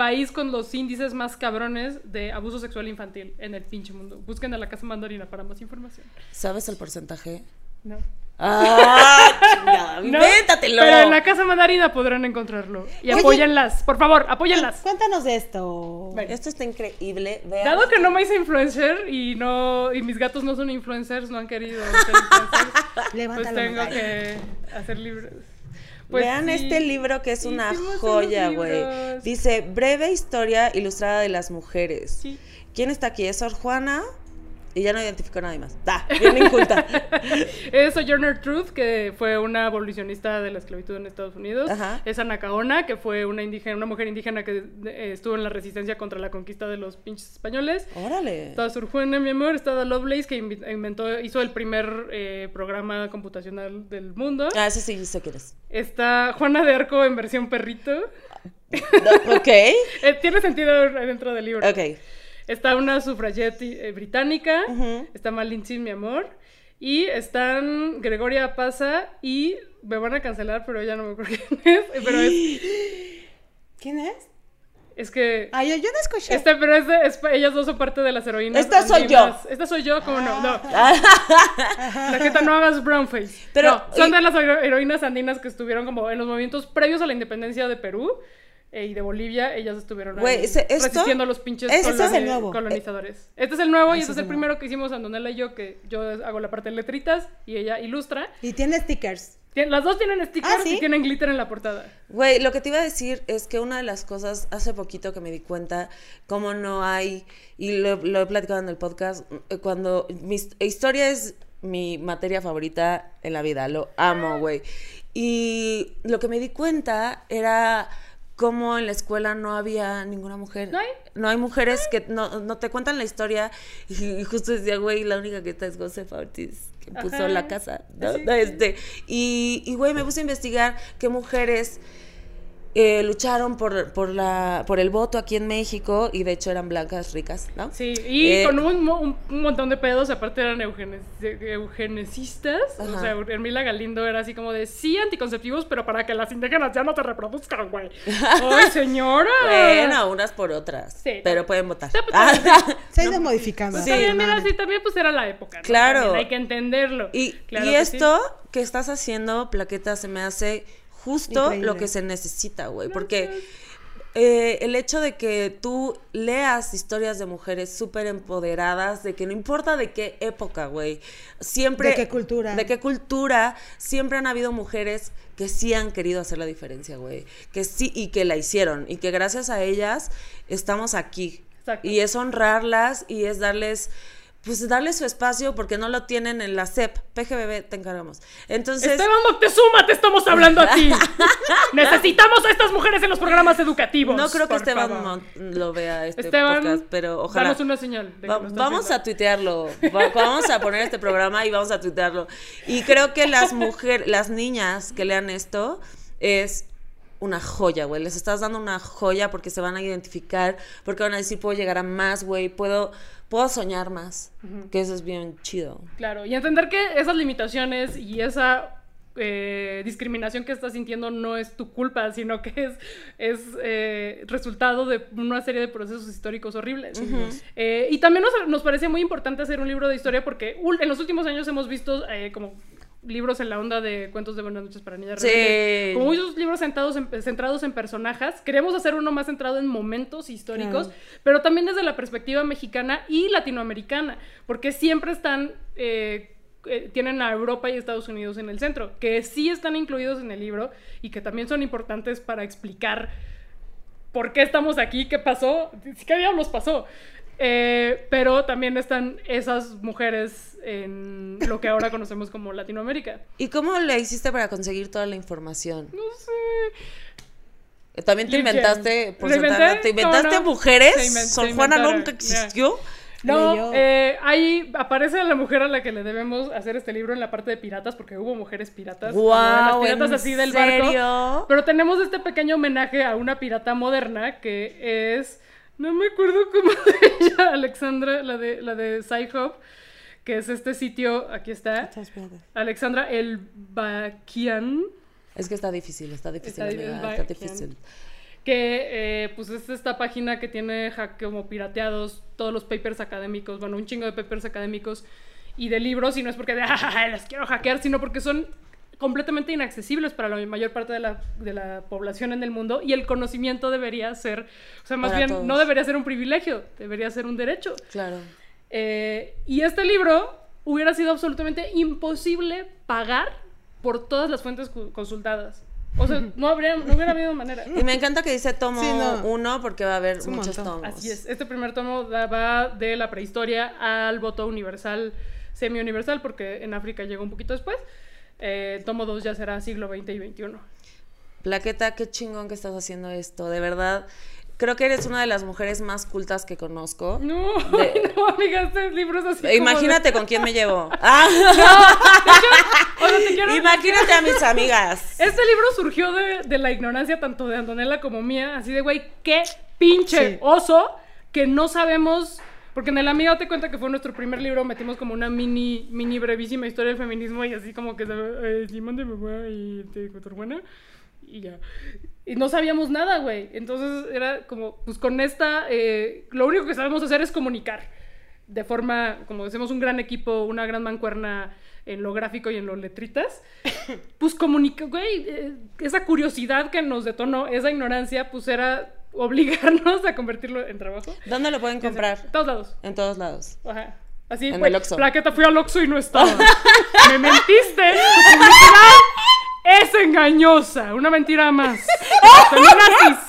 país con los índices más cabrones de abuso sexual infantil en el pinche mundo. Busquen a la Casa Mandarina para más información. ¿Sabes el porcentaje? No. ¡Ah! No, ¡Invéntatelo! Pero en la Casa Mandarina podrán encontrarlo. Y Oye. apóyenlas, por favor, apóyenlas. Cuéntanos de esto. Esto está increíble. Vean. Dado que no me hice influencer y no y mis gatos no son influencers, no han querido ser influencers, pues tengo que hacer libros. Pues Vean sí, este libro que es una hicimos joya, güey. Dice, breve historia ilustrada de las mujeres. Sí. ¿Quién está aquí? Es Sor Juana. Y ya no identificó a nadie más. Da, bien inculta. Es Sojourner Truth, que fue una abolicionista de la esclavitud en Estados Unidos. Ajá. Es Ana Caona, que fue una indígena, una mujer indígena que eh, estuvo en la resistencia contra la conquista de los pinches españoles. Órale. Está Sor Juana, mi amor, está Lovelace, que inventó, hizo el primer eh, programa computacional del mundo. Ah, ese sí sé quién es. Está Juana de Arco en versión perrito. No, ok. Eh, tiene sentido dentro del libro. Ok. Está una sufragette eh, británica. Está Malintzin, mi amor. Y están Gregoria Pasa y me van a cancelar, pero ya no me acuerdo quién es. Pero es, ¿Quién es? es que. Ay, yo, yo no escuché. Este, pero es de- es pa- ellas dos son parte de las heroínas. Esta soy yo. Esta soy yo, ¿cómo no? No. Ah, La gente no hagas brownface. Pero- No, son de las hero- heroínas andinas que estuvieron como en los movimientos previos a la independencia de Perú eh, y de Bolivia. Ellas estuvieron ahí Güey, ese- esto- resistiendo a los pinches ese es coloni- el nuevo. colonizadores. Este es el nuevo Ah, y este es el primero que hicimos Andonela y yo, que yo hago la parte de letritas y ella ilustra. Y tiene stickers. Tien- Las dos tienen stickers Ah, ¿sí? y tienen glitter en la portada. Güey, lo que te iba a decir es que una de las cosas, hace poquito que me di cuenta, cómo no hay, y lo, lo he platicado en el podcast, eh, cuando mi his- historia es mi materia favorita en la vida, lo amo, güey. Y lo que me di cuenta era cómo en la escuela no había ninguna mujer. ¿No hay? No hay mujeres que no, no te cuentan la historia. Y, justo decía, güey, la única que está es Josefa Ortiz, que puso Ajá. la casa. ¿no? Sí. Este, y, y, güey, me puse a investigar qué mujeres eh, lucharon por, por, la, por el voto aquí en México y de hecho eran blancas ricas, ¿no? Sí, y Eh, con un, mo- un- un montón de pedos, aparte eran eugene- eugenecistas. O sea, Hermila Galindo era así como de sí anticonceptivos, pero para que las indígenas ya no se reproduzcan, güey. ¡Ay, señora! Bueno, unas por otras. Sí. pero pueden votar. Pues, Se ha ido modificando. Pues Sí, también, mira, sí, también pues era la época. ¿no? Claro. También hay que entenderlo. Y, Claro y que sí. esto que estás haciendo, Plaqueta, se me hace justo Increíble. lo que se necesita, güey. Porque eh, el hecho de que tú leas historias de mujeres súper empoderadas, de que no importa de qué época, güey, siempre... ¿De qué cultura? De qué cultura, siempre han habido mujeres que sí han querido hacer la diferencia, güey. Que sí, y que la hicieron. Y que gracias a ellas estamos aquí. Exacto. Y es honrarlas y es darles... Pues darles su espacio porque no lo tienen en la CEP. PGBB, te encargamos. Entonces... Esteban Moctezuma, te estamos hablando a ti. Necesitamos a estas mujeres en los programas educativos. No creo que Esteban favor. Mon- lo vea este Esteban, podcast, pero ojalá. danos una señal de Va- vamos a tuitearlo. Va- vamos a poner este programa y vamos a tuitearlo. Y creo que las mujeres, las niñas que lean esto es una joya, güey. Les estás dando una joya porque se van a identificar, porque van a decir, puedo llegar a más, güey, puedo, puedo soñar más. Que eso es bien chido. Claro, y entender que esas limitaciones y esa eh, discriminación que estás sintiendo no es tu culpa, sino que es, es eh, resultado de una serie de procesos históricos horribles. Eh, y también nos, nos parece muy importante hacer un libro de historia porque en los últimos años hemos visto eh, como libros en la onda de cuentos de buenas noches para niñas Sí. como muchos libros centrados en, centrados en personajes queremos hacer uno más centrado en momentos históricos Claro. pero también desde la perspectiva mexicana y latinoamericana, porque siempre están, eh, eh, tienen a Europa y Estados Unidos en el centro, que sí están incluidos en el libro y que también son importantes para explicar por qué estamos aquí, qué pasó, qué diablos pasó. Eh, pero también están esas mujeres en lo que ahora conocemos como Latinoamérica. ¿Y cómo le hiciste para conseguir toda la información? No sé. También te inventaste, por. ¿te inventaste mujeres? Se inven- se Sor Juana nunca existió. No, eh, ahí aparece la mujer a la que le debemos hacer este libro en la parte de piratas, porque hubo mujeres piratas. como las piratas ¿en así del serio? barco. Pero tenemos este pequeño homenaje a una pirata moderna que es. No me acuerdo cómo se llama, Alexandra, la de, la de Sci-Hub, que es este sitio, aquí está. Alexandra El Bakian. Es que está difícil, está difícil, Está amiga, difícil, está va- difícil. que eh, pues es esta página que tiene como pirateados todos los papers académicos, bueno, un chingo de papers académicos y de libros, y no es porque de, "Ah, las quiero hackear, sino porque son completamente inaccesibles para la mayor parte de la, de la población en el mundo y el conocimiento debería ser, o sea, más Para bien todos. no debería ser un privilegio, debería ser un derecho. Claro. Eh, y este libro hubiera sido absolutamente imposible pagar por todas las fuentes consultadas. O sea, no, habría, no hubiera habido manera. Y me encanta que dice tomo Sí, no. uno porque va a haber muchos montón. tomos. Así es, este primer tomo va de la prehistoria al voto universal, semi-universal, porque en África llegó un poquito después. Eh, tomo 2 ya será siglo XX y XXI. Plaqueta, qué chingón que estás haciendo esto, de verdad. Creo que eres una de las mujeres más cultas que conozco. No, De- no, amiga, este libro es así. De- Imagínate con quién me llevo. Ah, O sea, te quiero- Imagínate a mis amigas. Este libro surgió de, de la ignorancia tanto de Antonella como mía, así de, güey, qué pinche Sí. oso que no sabemos, porque en el amigo te cuenta que fue nuestro primer libro, metimos como una mini, mini brevísima historia del feminismo y así como que, eh, Simón de Beauvoir y te buena y ya. Y no sabíamos nada, güey. Entonces era como, pues con esta, eh, lo único que sabemos hacer es comunicar. De forma, como decimos, un gran equipo, una gran mancuerna en lo gráfico y en lo letritas. Pues comunica, güey, eh, esa curiosidad que nos detonó, esa ignorancia, pues era obligarnos a convertirlo en trabajo. ¿Dónde lo pueden comprar? En todos lados. En todos lados. Ajá. Así, En güey, el Oxxo. plaqueta, fui al Oxxo y no estaba. Me mentiste. Tu publicidad es engañosa. Una mentira más. Feminazis.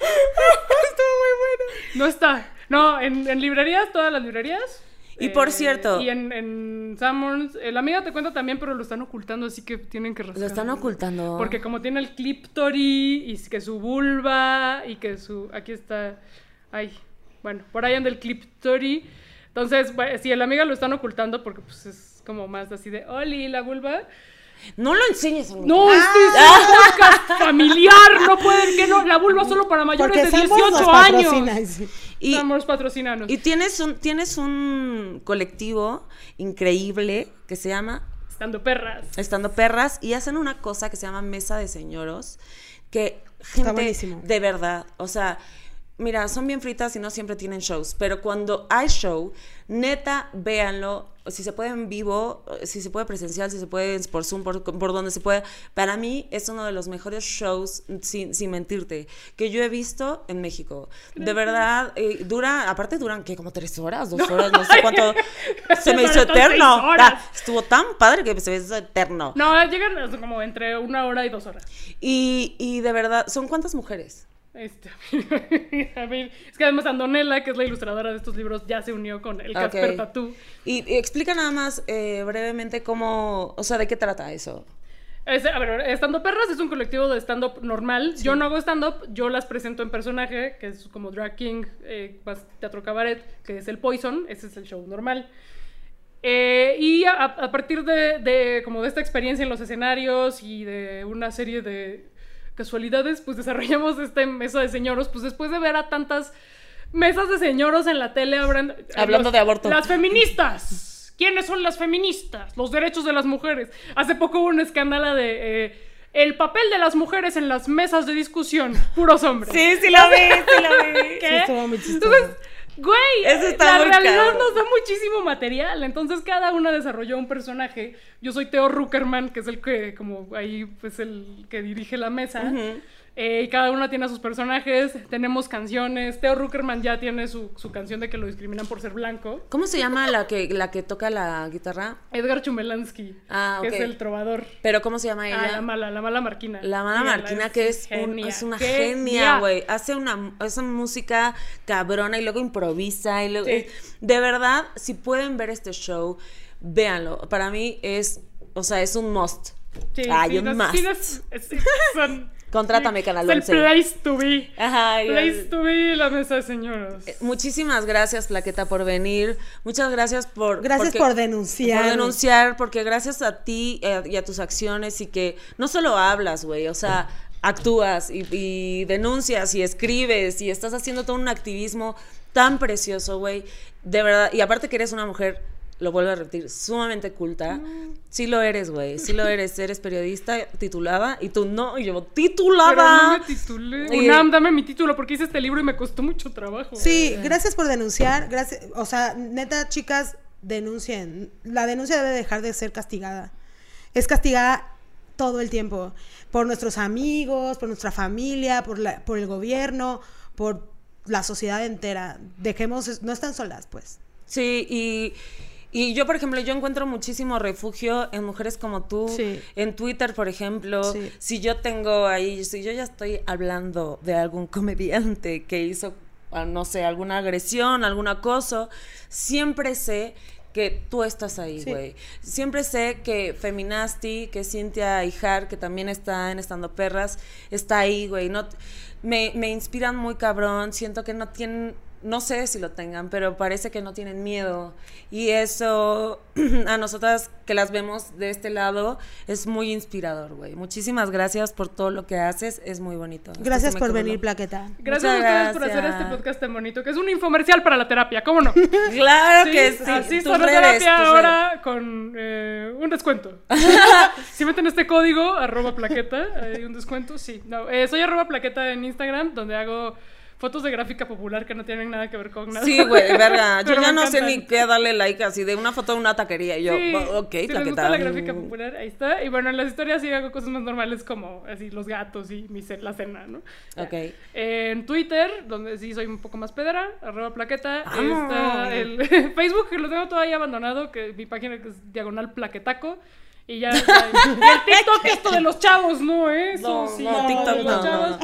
Estuvo muy bueno. No está. No, en, en librerías, todas las librerías. Y por cierto- Y en, en Summers. eh, la amiga te cuenta también, pero lo están ocultando, así que tienen que Lo rascar. están ocultando. Porque como tiene el cliptori y que su vulva y que su... Aquí está... Ay, bueno, por ahí anda el cliptori. Entonces, bueno, si el amiga lo están ocultando porque pues es como más así de, Oli, la vulva. No lo enseñes a mi No, este es un podcast familiar, no pueden que no, la vulva solo para mayores Porque de Sambors nos 18 años. Y Sambors patrocinanos. Y tienes un, tienes un colectivo increíble que se llama Estando perras. Estando Perras y hacen una cosa que se llama Mesa de Señoros, que gente buenísimo. de verdad, o sea, mira, son bien fritas y no siempre tienen shows, pero cuando hay show, neta, véanlo, si se puede en vivo, si se puede presencial, si se puede por Zoom, por, por donde se pueda. Para mí es uno de los mejores shows, sin, sin mentirte, que yo he visto en México. De verdad, eh, dura, aparte duran, ¿qué? Como tres horas, dos horas, no sé cuánto. Se me hizo eterno. Ah, Estuvo tan padre que se me hizo eterno. No, llegan como entre una hora y dos horas. Y, y de verdad, ¿son cuántas mujeres? Este, a es que además Andonela, que es la ilustradora de estos libros, ya se unió con el Casper. Tatú. Y, y explica nada más eh, brevemente cómo, o sea, de qué trata eso. Es- a ver, Estando Perras es un colectivo de stand-up normal. Yo no hago stand-up, yo las presento en personaje, que es como drag king, eh, teatro cabaret, que es el Poison, ese es el show normal. Eh, y a, a partir de, de como de esta experiencia en los escenarios y de una serie de casualidades, pues desarrollamos este mesa de señoros, pues después de ver a tantas mesas de señoros en la tele habrán- Hablando los- de aborto. Las feministas. ¿Quiénes son las feministas? Los derechos de las mujeres. Hace poco hubo un escándalo de eh, el papel de las mujeres en las mesas de discusión. Puros hombres. sí lo vi, sí lo vi. ¿Qué? Sí, estuvo muy chistoso. Entonces, güey, Eso está la muy realidad nos da muchísimo material. Entonces, cada una desarrolló un personaje. Yo soy Teo Ruckerman, que es el que, como ahí, pues el que dirige la mesa. Eh, y cada una tiene a sus personajes. Tenemos canciones. Teo Ruckerman ya tiene su, su canción de que lo discriminan por ser blanco. ¿Cómo se llama la que, la que toca la guitarra? Edgar Chumelansky, Ah, que ok. es el trovador. Pero ¿cómo se llama ella? Ah, la mala, la mala Marquina. La mala Marquina, que es, un- es una genia. güey. Hace una esa música cabrona y luego improvisa. Y luego, Sí. De verdad, si pueden ver este show, véanlo. Para mí es, o sea, es un must. Sí, sí, un no, must. sí, no, es- es- son- Contrátame, Canal Es el 11. place to be. Ajá, y- Place to be, la mesa de señoros. Muchísimas gracias, Plaqueta, por venir. Muchas gracias por... Gracias porque- por denunciar. Por denunciar, porque gracias a ti eh, y a tus acciones y que no solo hablas, güey, o sea, actúas y, y denuncias y escribes y estás haciendo todo un activismo tan precioso, güey. De verdad, y aparte que eres una mujer, lo vuelvo a repetir, sumamente culta. Sí lo eres, güey, sí lo eres. Eres periodista titulada y tú no, y yo Pero no titulada. me titulé. Y- UNAM, dame mi título porque hice este libro y me costó mucho trabajo. Sí, gracias por denunciar. Gracias, o sea, neta, chicas, denuncien. La denuncia debe dejar de ser castigada. Es castigada todo el tiempo por nuestros amigos, por nuestra familia, por la, por el gobierno, por la sociedad entera. Dejemos, no están solas, pues. Sí, y, y yo, por ejemplo, yo encuentro muchísimo refugio en mujeres como tú, Sí. en Twitter, por ejemplo. Sí. Si yo tengo ahí, si yo ya estoy hablando de algún comediante que hizo, ah, no sé, alguna agresión, algún acoso, siempre sé que tú estás ahí, Sí. güey. Siempre sé que Feminasti, que Cintia Ijar, que también está en Estando Perras, está ahí, güey. No, me, me inspiran muy cabrón. Siento que no tienen, no sé si lo tengan, pero parece que no tienen miedo. Y eso, a nosotras que las vemos de este lado, es muy inspirador, güey. Muchísimas gracias por todo lo que haces. Es muy bonito. Gracias por venir, Plaqueta. Gracias Muchas a ustedes por hacer este podcast tan bonito, que es un infomercial para la terapia, ¿cómo no? Claro que sí. Así redes, terapia ahora con eh, un descuento. si meten este código, arroba plaqueta, hay un descuento, sí. No, eh, soy arroba plaqueta en Instagram, donde hago fotos de gráfica popular que no tienen nada que ver con nada. Sí, güey, verga. Yo ya no sé ni qué darle like así de una foto de una taquería. Y yo, Sí, "Oh, ok, si les Plaqueta. gusta la gráfica popular, ahí está. Y bueno, en las historias sí hago cosas más normales como así los gatos y mi la cena, ¿no? Ok. En Twitter, donde sí soy un poco más pedera, arroba plaqueta. ¡Vamos! Está el Facebook, que lo tengo todavía abandonado, que mi página que es diagonal plaquetaco. Y ya, ya- y el TikTok, esto de los chavos, ¿no? eh? Eso No, sí, no, de TikTok los no, chavos.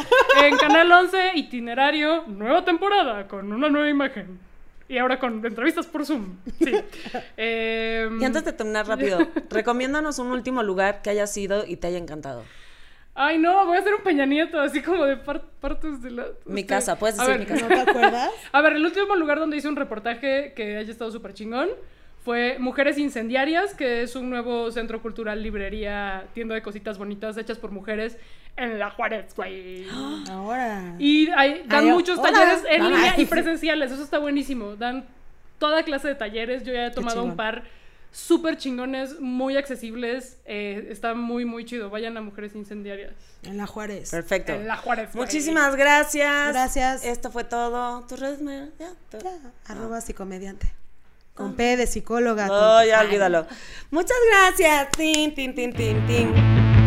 En Canal 11, itinerario, nueva temporada, con una nueva imagen. Y ahora con entrevistas por Zoom. Sí. Em, Y antes de terminar rápido, recomiéndanos un último lugar que hayas ido y te haya encantado. Ay, no, voy a hacer un Peña Nieto, así como de par- partes de la... Mi casa, puedes decir ver, mi casa. ¿No te acuerdas? A ver, el último lugar donde hice un reportaje que haya estado súper chingón fue Mujeres Incendiarias, que es un nuevo centro cultural, librería, tienda de cositas bonitas hechas por mujeres en la Juárez, güey. Ahora. Y hay- dan Ay, muchos hola. talleres en Ay. línea y presenciales, eso está buenísimo. Dan toda clase de talleres, yo ya he tomado un par súper chingones, muy accesibles, eh, está muy, muy chido. Vayan a Mujeres Incendiarias. En la Juárez. Perfecto. En la Juárez. güey. Muchísimas gracias. Gracias. Esto fue todo. ¿Tus redes, Mayra? Ya. todo. Ya, arroba psicomediante. Con P de psicóloga. No, ya Ay, olvídalo. Muchas gracias. Tin, tin, tin, tin, tin.